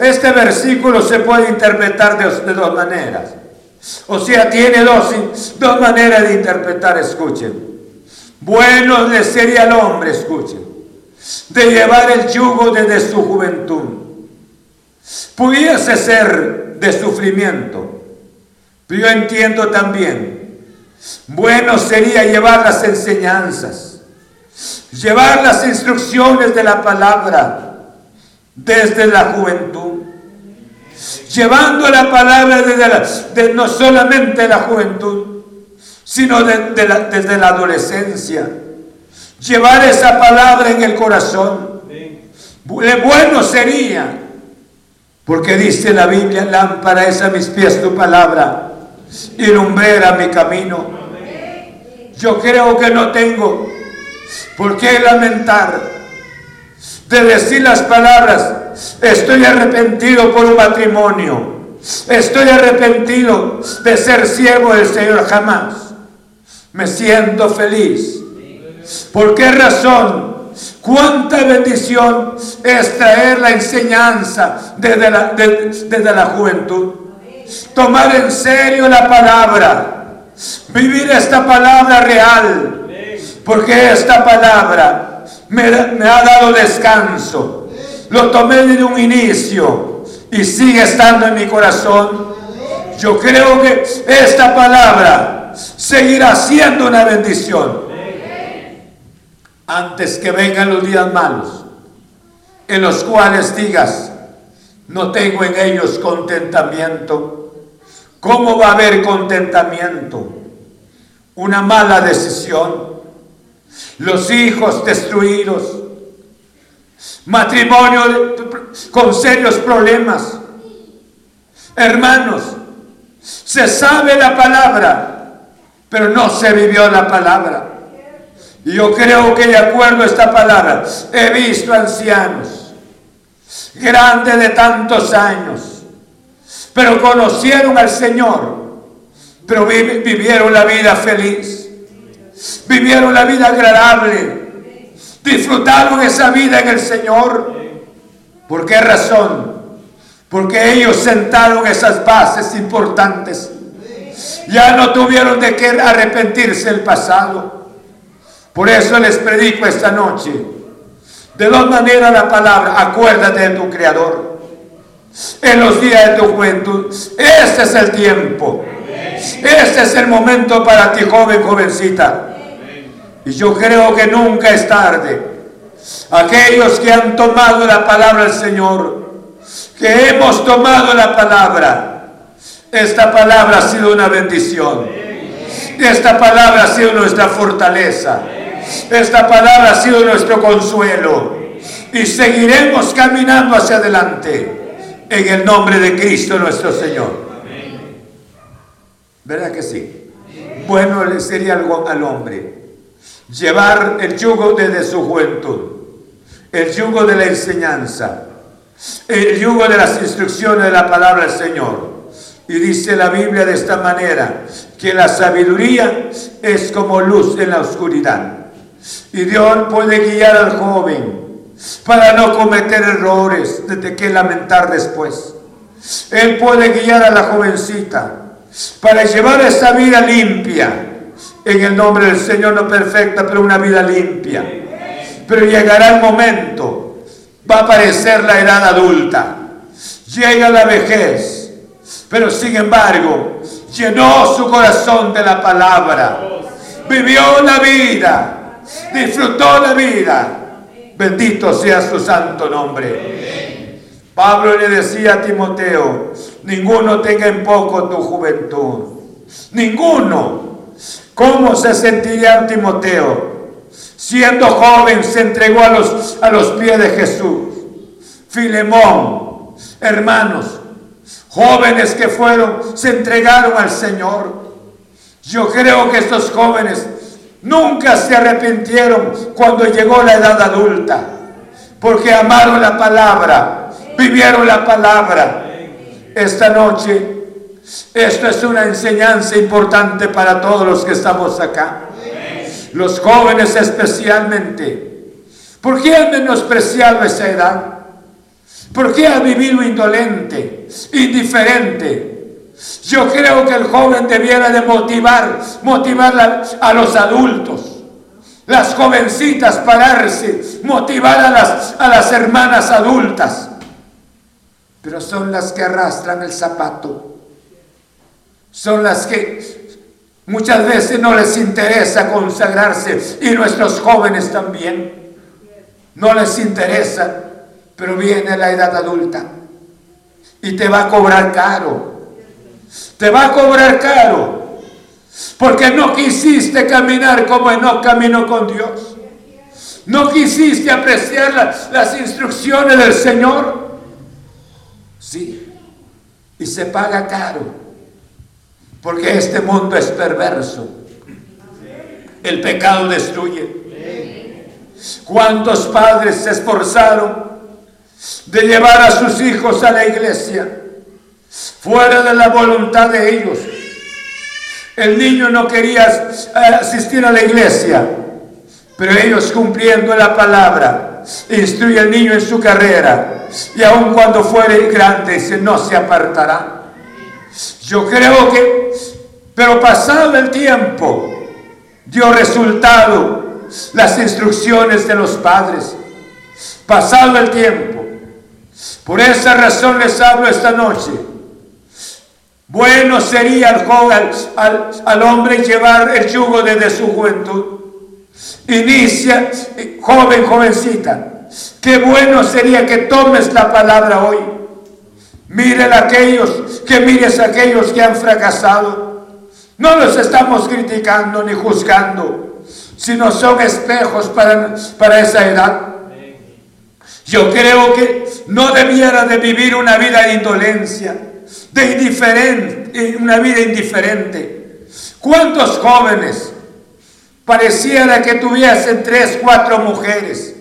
este versículo se puede interpretar de, dos maneras. O sea, tiene dos, dos maneras de interpretar, escuchen. Bueno le sería al hombre, escuchen, de llevar el yugo desde su juventud. Pudiese ser de sufrimiento, pero yo entiendo también, bueno sería llevar las enseñanzas, llevar las instrucciones de la palabra desde la juventud, llevando la palabra desde no solamente la juventud, sino desde la adolescencia. Llevar esa palabra en el corazón. Bueno sería, porque dice la Biblia, lámpara es a mis pies tu palabra y lumbrera mi camino. Yo creo que no tengo por qué lamentar de decir las palabras, estoy arrepentido por un matrimonio, estoy arrepentido de ser siervo del Señor jamás. Me siento feliz. ¿Por qué razón? Cuánta bendición es traer la enseñanza desde la, desde la juventud. Tomar en serio la palabra. Vivir esta palabra real. Porque esta palabra me, ha dado descanso. Lo tomé desde un inicio y sigue estando en mi corazón. Yo creo que esta palabra seguirá siendo una bendición. Antes que vengan los días malos, en los cuales digas, no tengo en ellos contentamiento. ¿Cómo va a haber contentamiento? Una mala decisión los hijos destruidos, matrimonio con serios problemas. Hermanos, se sabe la palabra, pero no se vivió la palabra. Y yo creo que de acuerdo a esta palabra, he visto ancianos, grandes de tantos años, pero conocieron al Señor, pero vivieron la vida feliz vivieron la vida agradable, disfrutaron esa vida en el Señor. ¿Por qué razón? Porque ellos sentaron esas bases importantes. Ya no tuvieron de qué arrepentirse el pasado. Por eso les predico esta noche. De dos maneras la palabra, acuérdate de tu Creador. En los días de tu juventud, este es el tiempo. Este es el momento para ti, joven, jovencita. Y yo creo que nunca es tarde. Aquellos que han tomado la palabra del Señor, que hemos tomado la palabra, esta palabra ha sido una bendición. Esta palabra ha sido nuestra fortaleza. Esta palabra ha sido nuestro consuelo. Y seguiremos caminando hacia adelante en el nombre de Cristo nuestro Señor. ¿Verdad que sí? Bueno le sería algo al hombre llevar el yugo desde su juventud, el yugo de la enseñanza, el yugo de las instrucciones de la palabra del Señor. Y dice la Biblia de esta manera, que la sabiduría es como luz en la oscuridad. Y Dios puede guiar al joven para no cometer errores de que lamentar después. Él puede guiar a la jovencita para llevar esa vida limpia, en el nombre del Señor, no perfecta, pero una vida limpia. Pero llegará el momento, va a aparecer la edad adulta, llega la vejez, pero sin embargo, llenó su corazón de la palabra, vivió la vida, disfrutó la vida. Bendito sea su santo nombre. Pablo le decía a Timoteo, ninguno tenga en poco tu juventud. Ninguno. ¿Cómo se sentiría Timoteo? Siendo joven se entregó a los, a los pies de Jesús. Filemón, hermanos, jóvenes que fueron, se entregaron al Señor. Yo creo que estos jóvenes nunca se arrepintieron cuando llegó la edad adulta, porque amaron la palabra, vivieron la palabra. Esta noche esto es una enseñanza importante para todos los que estamos acá. Los jóvenes especialmente. ¿Por qué han menospreciado esa edad? ¿Por qué ha vivido indolente, indiferente? Yo creo que el joven debiera de motivar, motivar a los adultos. Las jovencitas pararse, motivar a las, a las hermanas adultas. Pero son las que arrastran el zapato. Son las que muchas veces no les interesa consagrarse y nuestros jóvenes también. No les interesa, pero viene la edad adulta y te va a cobrar caro te va a cobrar caro. Porque no quisiste caminar como no caminó con Dios. No quisiste apreciar las instrucciones del Señor. Sí. Y se paga caro. Porque este mundo es perverso. El pecado destruye. ¿Cuántos padres se esforzaron de llevar a sus hijos a la iglesia? fuera de la voluntad de ellos. El niño no quería eh, asistir a la iglesia, pero ellos cumpliendo la palabra, instruye al niño en su carrera y aun cuando fuere grande no se apartará. Yo creo que, pero pasado el tiempo, dio resultado las instrucciones de los padres. Pasado el tiempo. Por esa razón les hablo esta noche bueno sería al, al, hombre llevar el yugo desde su juventud. Inicia, joven, jovencita. Qué bueno sería que tomes la palabra hoy. Miren aquellos, que mires a aquellos que han fracasado. No los estamos criticando ni juzgando, sino son espejos para, para esa edad. Yo creo que no debiera de vivir una vida de indolencia de indiferente, una vida indiferente. ¿Cuántos jóvenes pareciera que tuviesen tres, cuatro mujeres?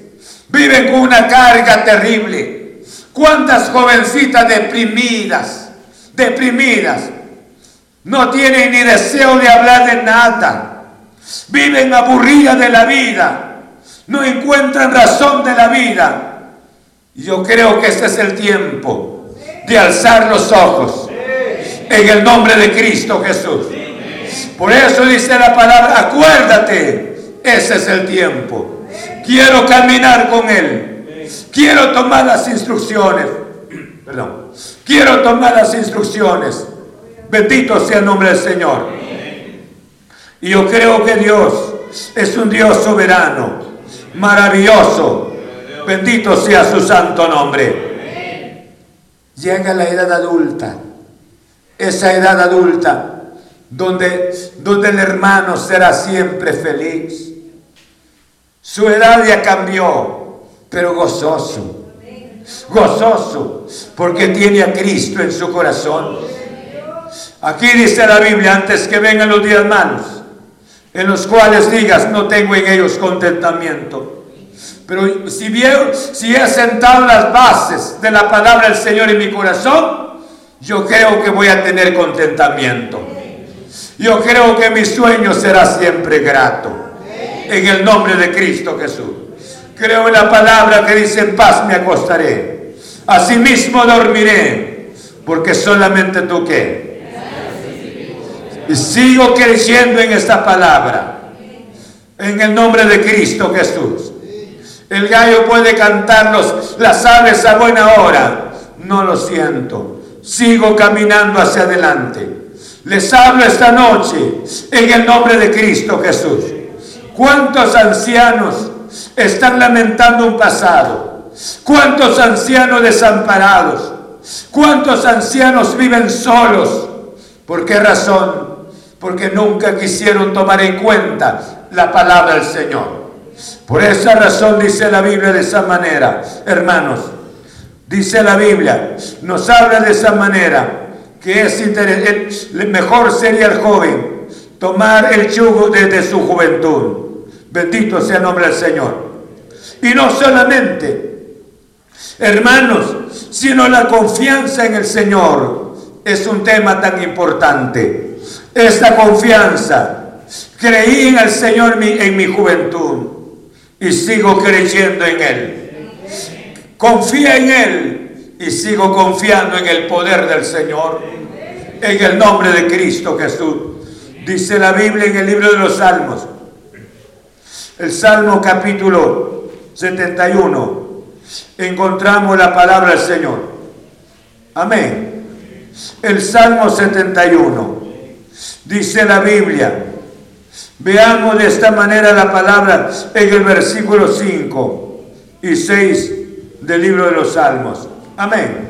Viven con una carga terrible. ¿Cuántas jovencitas deprimidas, deprimidas, no tienen ni deseo de hablar de nada? Viven aburridas de la vida, no encuentran razón de la vida. Yo creo que este es el tiempo de alzar los ojos en el nombre de Cristo Jesús. Por eso dice la palabra, acuérdate, ese es el tiempo. Quiero caminar con Él. Quiero tomar las instrucciones. Perdón. Quiero tomar las instrucciones. Bendito sea el nombre del Señor. Y yo creo que Dios es un Dios soberano, maravilloso. Bendito sea su santo nombre llega la edad adulta, esa edad adulta donde, donde el hermano será siempre feliz. Su edad ya cambió, pero gozoso, gozoso, porque tiene a Cristo en su corazón. Aquí dice la Biblia, antes que vengan los días malos, en los cuales digas, no tengo en ellos contentamiento pero si, bien, si he sentado las bases de la palabra del Señor en mi corazón, yo creo que voy a tener contentamiento. Yo creo que mi sueño será siempre grato. En el nombre de Cristo Jesús. Creo en la palabra que dice en paz me acostaré. Asimismo dormiré. Porque solamente tú qué. Y sigo creyendo en esta palabra. En el nombre de Cristo Jesús. El gallo puede cantarlos, las aves a buena hora. No lo siento. Sigo caminando hacia adelante. Les hablo esta noche en el nombre de Cristo Jesús. ¿Cuántos ancianos están lamentando un pasado? ¿Cuántos ancianos desamparados? ¿Cuántos ancianos viven solos? ¿Por qué razón? Porque nunca quisieron tomar en cuenta la palabra del Señor. Por esa razón dice la Biblia de esa manera, hermanos, dice la Biblia, nos habla de esa manera, que es mejor sería el joven tomar el yugo desde su juventud. Bendito sea el nombre del Señor. Y no solamente, hermanos, sino la confianza en el Señor es un tema tan importante. Esta confianza, creí en el Señor en mi juventud y sigo creyendo en Él. Confía en Él y sigo confiando en el poder del Señor, en el nombre de Cristo Jesús. Dice la Biblia en el libro de los Salmos, el Salmo capítulo 71, encontramos la palabra del Señor. Amén. El Salmo 71, dice la Biblia, veamos de esta manera la palabra en el versículo 5 y 6 del libro de los Salmos. Amén.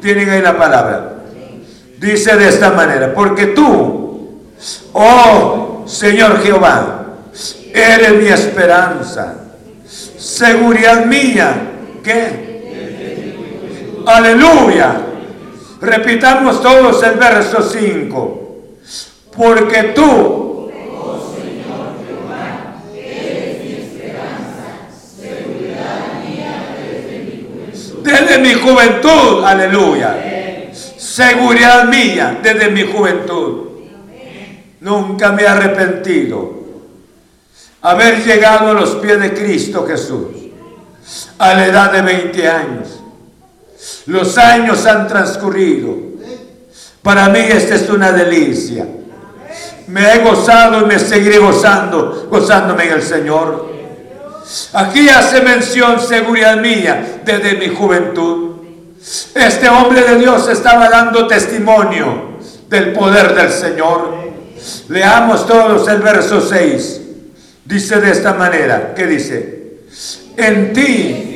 Tienen ahí la palabra. Dice de esta manera, porque tú, oh Señor Jehová, eres mi esperanza, seguridad mía, ¿qué? Aleluya. Repitamos todos el verso 5. Porque tú, desde mi juventud, aleluya. Seguridad mía desde mi juventud. Nunca me he arrepentido haber llegado a los pies de Cristo Jesús a la edad de 20 años. Los años han transcurrido. Para mí esta es una delicia. Me he gozado y me seguiré gozando, gozándome en el Señor. Aquí hace mención seguridad mía desde mi juventud. Este hombre de Dios estaba dando testimonio del poder del Señor. Leamos todos el verso 6. Dice de esta manera, ¿qué dice? En ti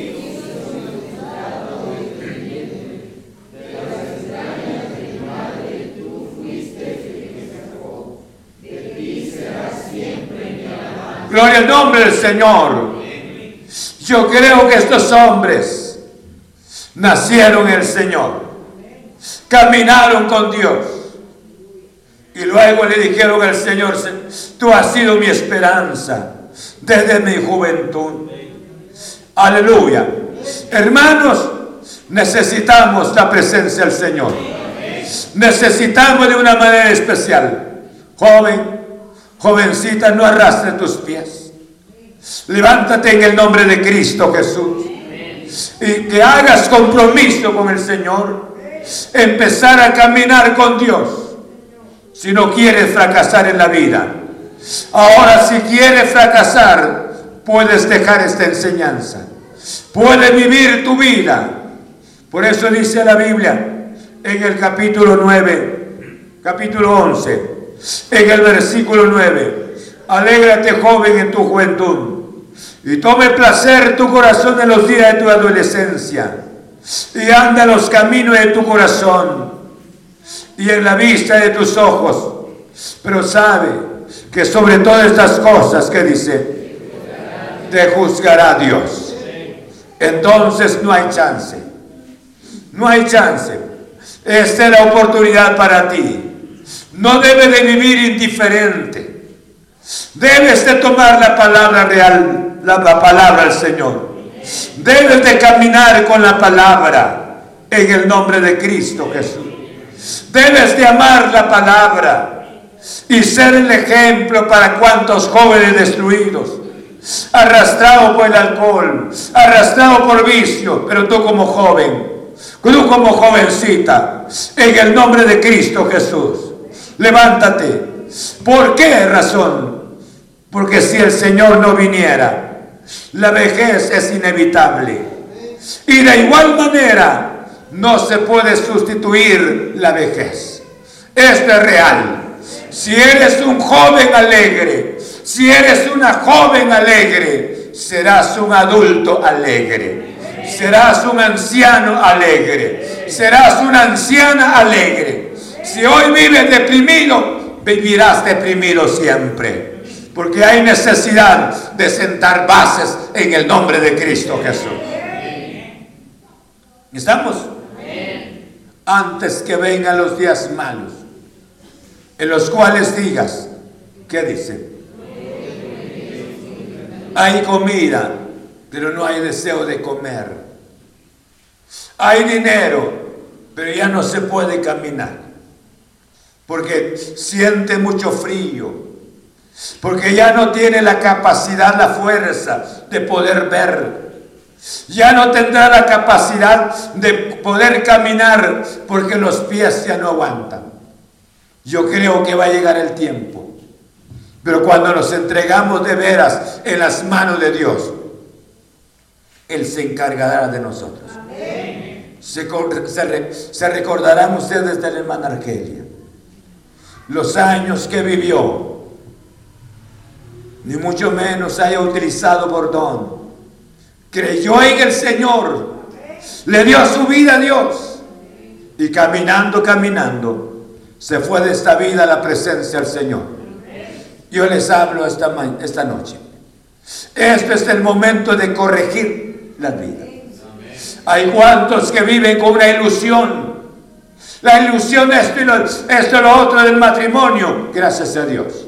Gloria al nombre del Señor. Yo creo que estos hombres nacieron el Señor, caminaron con Dios y luego le dijeron al Señor, tú has sido mi esperanza desde mi juventud. Aleluya. Hermanos, necesitamos la presencia del Señor. Necesitamos de una manera especial. Joven, jovencita, no arrastre tus pies. Levántate en el nombre de Cristo Jesús. Y que hagas compromiso con el Señor. Empezar a caminar con Dios. Si no quieres fracasar en la vida. Ahora si quieres fracasar, puedes dejar esta enseñanza. Puedes vivir tu vida. Por eso dice la Biblia en el capítulo 9, capítulo 11, en el versículo 9. Alégrate joven en tu juventud y tome placer tu corazón en los días de tu adolescencia y anda los caminos de tu corazón y en la vista de tus ojos. Pero sabe que sobre todas estas cosas que dice, te juzgará Dios. Entonces no hay chance. No hay chance. Esta es la oportunidad para ti. No debe de vivir indiferente. Debes de tomar la palabra real, la, palabra del Señor. Debes de caminar con la palabra en el nombre de Cristo Jesús. Debes de amar la palabra y ser el ejemplo para cuantos jóvenes destruidos, arrastrados por el alcohol, arrastrados por vicio, pero tú como joven, tú como jovencita, en el nombre de Cristo Jesús, levántate. ¿Por qué razón? Porque si el Señor no viniera, la vejez es inevitable. Y de igual manera, no se puede sustituir la vejez. Esto es real. Si eres un joven alegre, si eres una joven alegre, serás un adulto alegre. Serás un anciano alegre. Serás una anciana alegre. Si hoy vives deprimido, vivirás deprimido siempre. Porque hay necesidad de sentar bases en el nombre de Cristo Jesús. ¿Estamos? Antes que vengan los días malos, en los cuales digas, ¿qué dice? Hay comida, pero no hay deseo de comer. Hay dinero, pero ya no se puede caminar. Porque siente mucho frío, porque ya no tiene la capacidad, la fuerza de poder ver. Ya no tendrá la capacidad de poder caminar porque los pies ya no aguantan. Yo creo que va a llegar el tiempo. Pero cuando nos entregamos de veras en las manos de Dios, Él se encargará de nosotros. Se, recordarán ustedes de la hermana Argelia. Los años que vivió, ni mucho menos haya utilizado bordón. Creyó en el Señor, le dio su vida a Dios y caminando, caminando, se fue de esta vida a la presencia del Señor. Yo les hablo esta, esta noche. Este es el momento de corregir la vida. Hay cuantos que viven con una ilusión. La ilusión es esto y lo otro del matrimonio. Gracias a Dios.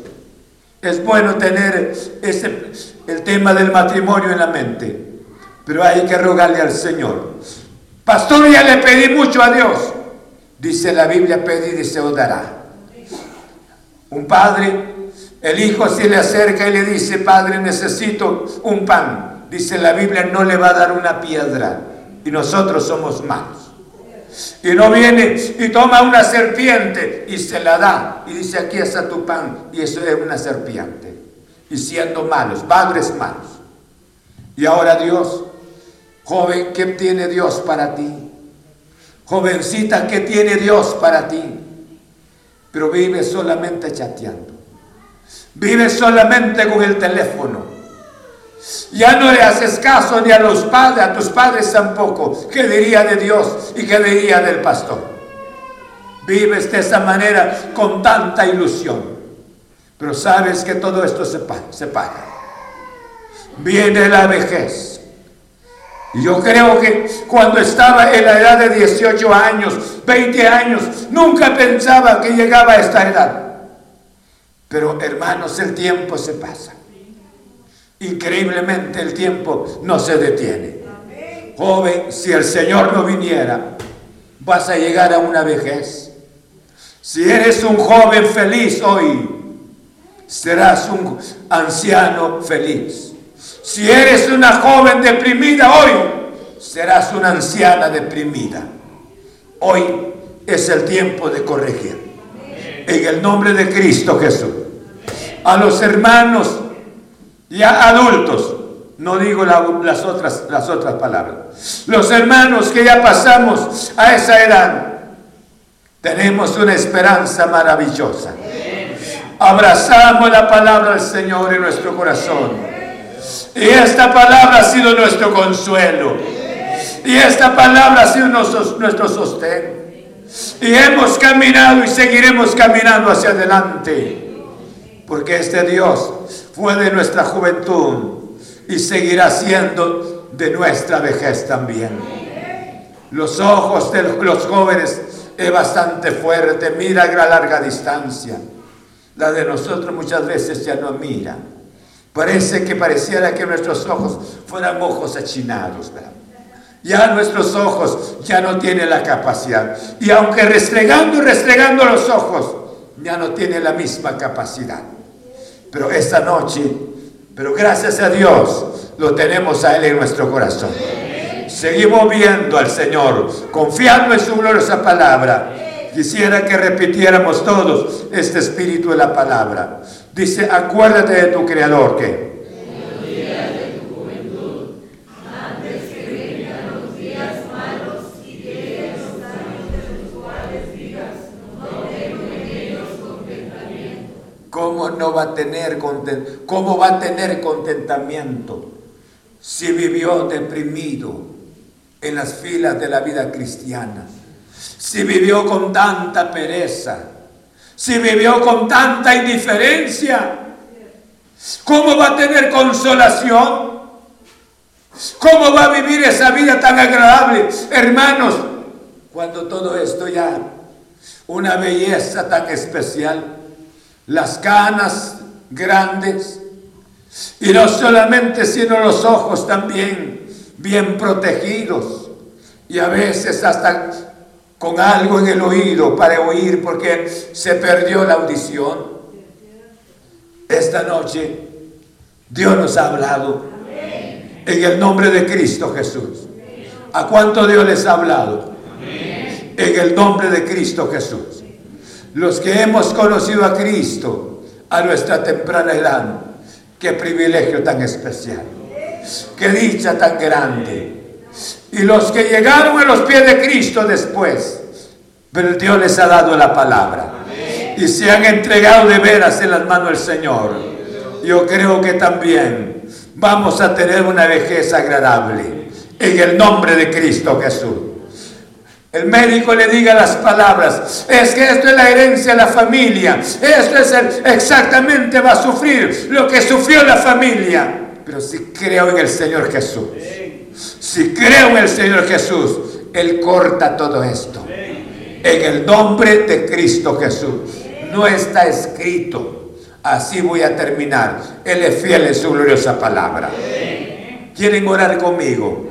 Es bueno tener ese, el tema del matrimonio en la mente. Pero hay que rogarle al Señor. Pastor, ya le pedí mucho a Dios. Dice la Biblia, pedir y se os dará. Un padre, el hijo se le acerca y le dice, Padre, necesito un pan. Dice la Biblia, no le va a dar una piedra y nosotros somos malos. Y no viene y toma una serpiente y se la da y dice aquí está tu pan y eso es una serpiente. Y siendo malos, padres malos. Y ahora Dios, joven, ¿qué tiene Dios para ti? Jovencita, ¿qué tiene Dios para ti? Pero vive solamente chateando. Vive solamente con el teléfono. Ya no le haces caso ni a los padres, a tus padres tampoco. ¿Qué diría de Dios y qué diría del pastor? Vives de esa manera con tanta ilusión. Pero sabes que todo esto se, paga. Viene la vejez. Y yo creo que cuando estaba en la edad de 18 años, 20 años, nunca pensaba que llegaba a esta edad. Pero hermanos, el tiempo se pasa. Increíblemente el tiempo no se detiene. Joven, si el Señor no viniera, vas a llegar a una vejez. Si eres un joven feliz hoy, serás un anciano feliz. Si eres una joven deprimida hoy, serás una anciana deprimida. Hoy es el tiempo de corregir. En el nombre de Cristo Jesús. A los hermanos ya adultos, no digo las, otras, las otras palabras, los hermanos que ya pasamos a esa edad, tenemos una esperanza maravillosa. Abrazamos la palabra del Señor en nuestro corazón. Y esta palabra ha sido nuestro consuelo. Y esta palabra ha sido nuestro, nuestro sostén. Y hemos caminado y seguiremos caminando hacia adelante. Porque este Dios fue de nuestra juventud y seguirá siendo de nuestra vejez también. Los ojos de los jóvenes es bastante fuerte, mira a larga distancia. La de nosotros muchas veces ya no mira. Parece que pareciera que nuestros ojos fueran ojos achinados. Ya nuestros ojos ya no tienen la capacidad. Y aunque restregando y restregando los ojos, ya no tiene la misma capacidad. Pero esta noche, pero gracias a Dios, lo tenemos a Él en nuestro corazón. Seguimos viendo al Señor, confiando en su gloriosa palabra. Quisiera que repitiéramos todos este espíritu de la palabra. Dice, acuérdate de tu Creador que ¿Cómo no va a tener cómo va a tener contentamiento si vivió deprimido en las filas de la vida cristiana? Si vivió con tanta pereza, si vivió con tanta indiferencia, ¿cómo va a tener consolación? ¿Cómo va a vivir esa vida tan agradable? Hermanos, cuando todo esto ya, una belleza tan especial, las canas grandes y no solamente sino los ojos también bien protegidos y a veces hasta con algo en el oído para oír porque se perdió la audición. Esta noche Dios nos ha hablado en el nombre de Cristo Jesús. ¿A cuánto Dios les ha hablado? En el nombre de Cristo Jesús. Los que hemos conocido a Cristo a nuestra temprana edad, qué privilegio tan especial, qué dicha tan grande. Y los que llegaron a los pies de Cristo después, pero Dios les ha dado la palabra y se han entregado de veras en las manos del Señor. Yo creo que también vamos a tener una vejez agradable en el nombre de Cristo Jesús. El médico le diga las palabras, es que esto es la herencia de la familia, esto es exactamente va a sufrir lo que sufrió la familia. Pero si creo en el Señor Jesús, si creo en el Señor Jesús, Él corta todo esto. En el nombre de Cristo Jesús no está escrito. Así voy a terminar. Él es fiel en su gloriosa palabra. ¿Quieren orar conmigo?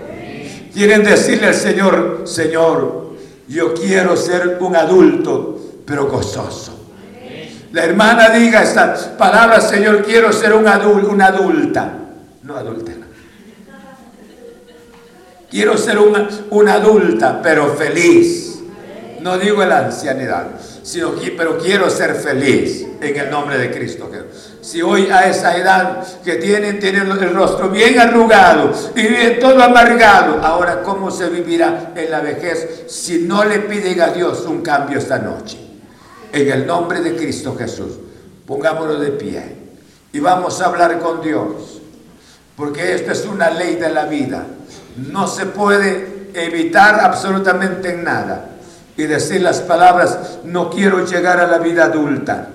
¿Quieren decirle al Señor, Señor, yo quiero ser un adulto, pero gozoso? La hermana diga esta palabra, Señor, quiero ser un adulto, una adulta, no adulta. Quiero ser una, una adulta, pero feliz. No digo la ancianidad que, pero quiero ser feliz en el nombre de Cristo. Si hoy a esa edad que tienen, tienen el rostro bien arrugado y bien todo amargado, ahora cómo se vivirá en la vejez si no le piden a Dios un cambio esta noche. En el nombre de Cristo Jesús, pongámonos de pie y vamos a hablar con Dios, porque esta es una ley de la vida. No se puede evitar absolutamente nada y decir las palabras, no quiero llegar a la vida adulta.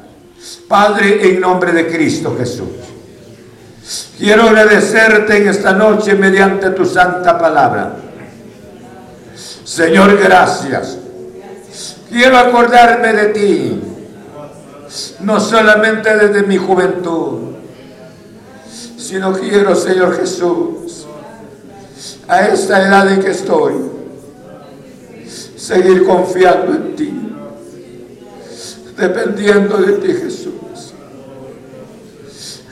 Padre, en nombre de Cristo Jesús, quiero agradecerte en esta noche mediante tu santa palabra. Señor, gracias. Quiero acordarme de ti, no solamente desde mi juventud, sino quiero, Señor Jesús, a esta edad en que estoy, seguir confiando en ti, dependiendo de ti Jesús.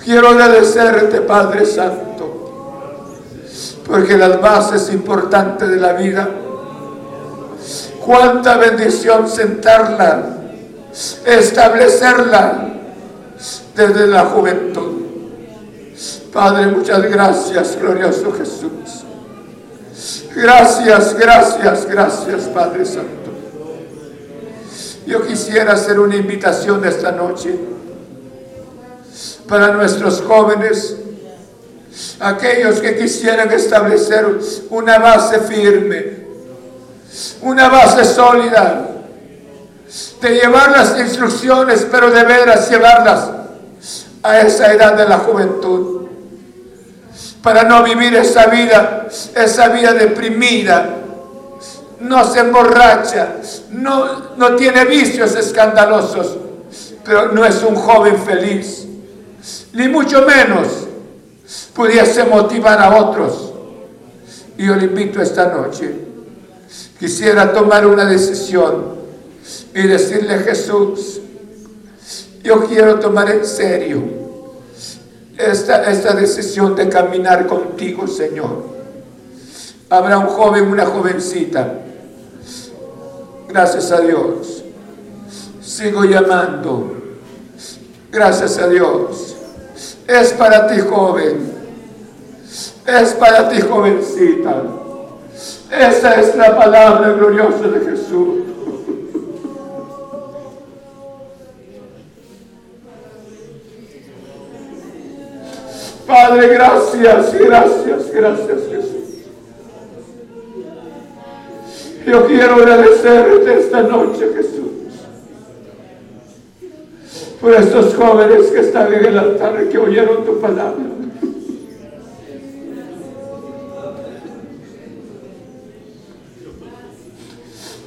Quiero agradecerte Padre Santo, porque las bases importantes de la vida, cuánta bendición sentarla, establecerla desde la juventud. Padre, muchas gracias, glorioso Jesús. Gracias, gracias, gracias Padre Santo. Yo quisiera hacer una invitación esta noche para nuestros jóvenes, aquellos que quisieran establecer una base firme, una base sólida, de llevar las instrucciones, pero de veras llevarlas a esa edad de la juventud para no vivir esa vida, esa vida deprimida. No se emborracha, no, no tiene vicios escandalosos, pero no es un joven feliz, ni mucho menos pudiese motivar a otros. Y yo le invito esta noche, quisiera tomar una decisión y decirle a Jesús, yo quiero tomar en serio esta, esta decisión de caminar contigo, Señor. Habrá un joven, una jovencita. Gracias a Dios. Sigo llamando. Gracias a Dios. Es para ti, joven. Es para ti, jovencita. Esa es la palabra gloriosa de Jesús. Padre, gracias, gracias, gracias Jesús. Yo quiero agradecerte esta noche, Jesús, por estos jóvenes que están en el altar que oyeron tu palabra.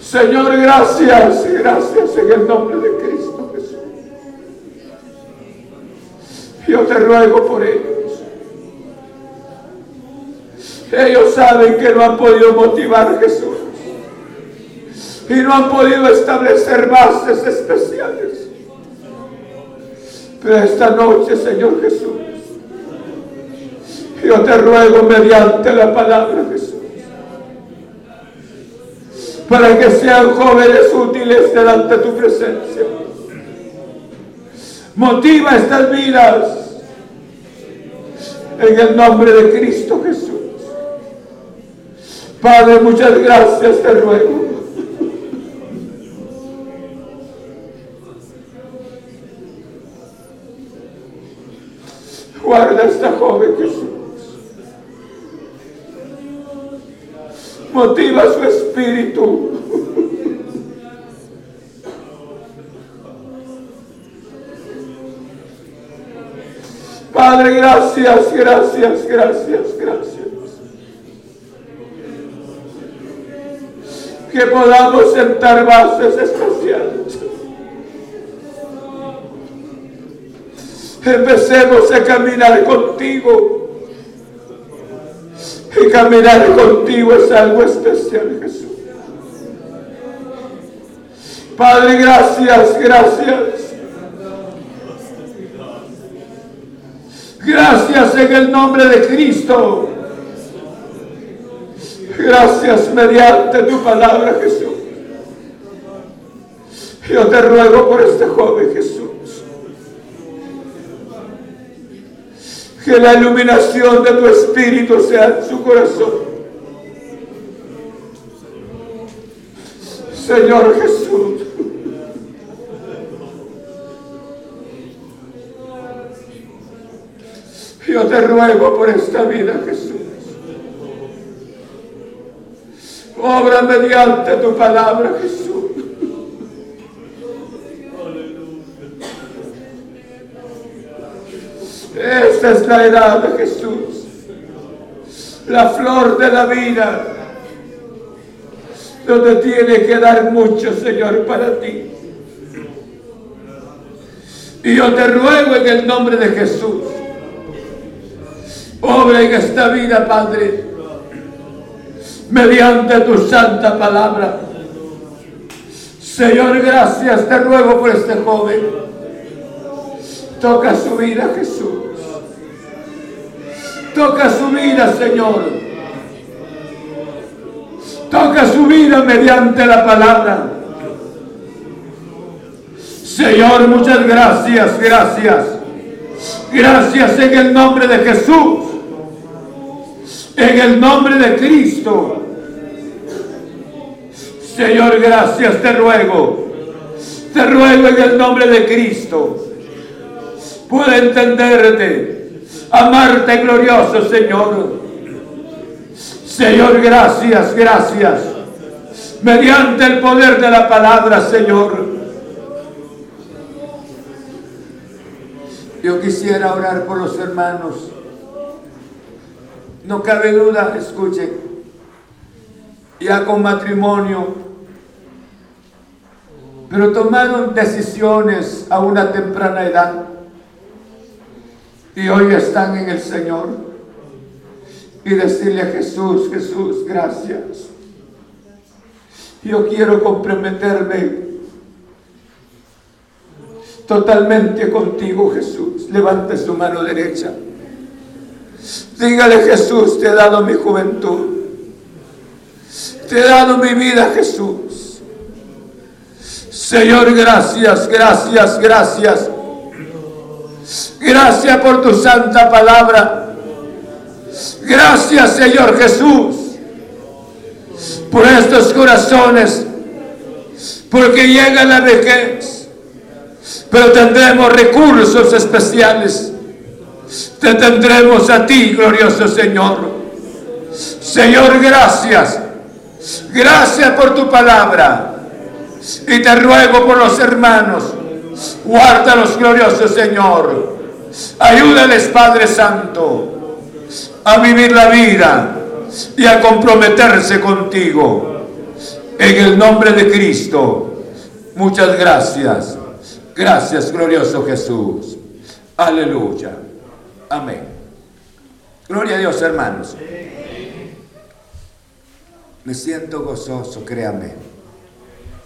Señor, gracias, gracias en el nombre de Cristo Jesús. Yo te ruego por ellos. Ellos saben que no han podido motivar a Jesús. Y no han podido establecer bases especiales. Pero esta noche, Señor Jesús, yo te ruego mediante la palabra Jesús, para que sean jóvenes útiles delante de tu presencia. Motiva estas vidas en el nombre de Cristo. Padre, muchas gracias te ruego. Guarda a esta joven Jesús. Motiva su espíritu. Padre, gracias, gracias, gracias, gracias. Que podamos sentar bases especiales. Empecemos a caminar contigo. Y caminar contigo es algo especial, Jesús. Padre, gracias, gracias. Gracias en el nombre de Cristo. Gracias mediante tu palabra, Jesús. Yo te ruego por este joven Jesús. Que la iluminación de tu espíritu sea en su corazón. Señor Jesús. Yo te ruego por esta vida, Jesús. Obra mediante tu palabra, Jesús. Esta es la edad Jesús. La flor de la vida. Donde tiene que dar mucho, Señor, para ti. Y yo te ruego en el nombre de Jesús Obra en esta vida, Padre, mediante tu santa palabra. Señor, gracias te ruego por este joven. Toca su vida, Jesús. Toca su vida, Señor. Toca su vida mediante la palabra. Señor, muchas gracias, gracias. Gracias en el nombre de Jesús. En el nombre de Cristo. Señor, gracias te ruego. Te ruego en el nombre de Cristo. Puedo entenderte. Amarte glorioso, Señor. Señor, gracias, gracias. Mediante el poder de la palabra, Señor. Yo quisiera orar por los hermanos. No cabe duda, escuchen, ya con matrimonio, pero tomaron decisiones a una temprana edad y hoy están en el Señor y decirle a Jesús, Jesús, gracias. Yo quiero comprometerme totalmente contigo, Jesús. Levante su mano derecha. Dígale, Jesús, te he dado mi juventud. Te he dado mi vida, Jesús. Señor, gracias, gracias, gracias. Gracias por tu santa palabra. Gracias, Señor Jesús, por estos corazones, porque llega la vejez pero tendremos recursos especiales. Te tendremos a ti, glorioso Señor. Señor, gracias. Gracias por tu palabra. Y te ruego por los hermanos. Guárdalos, glorioso Señor. Ayúdales, Padre Santo, a vivir la vida y a comprometerse contigo. En el nombre de Cristo. Muchas gracias. Gracias, glorioso Jesús. Aleluya. Amén. Gloria a Dios, hermanos. Me siento gozoso, créame.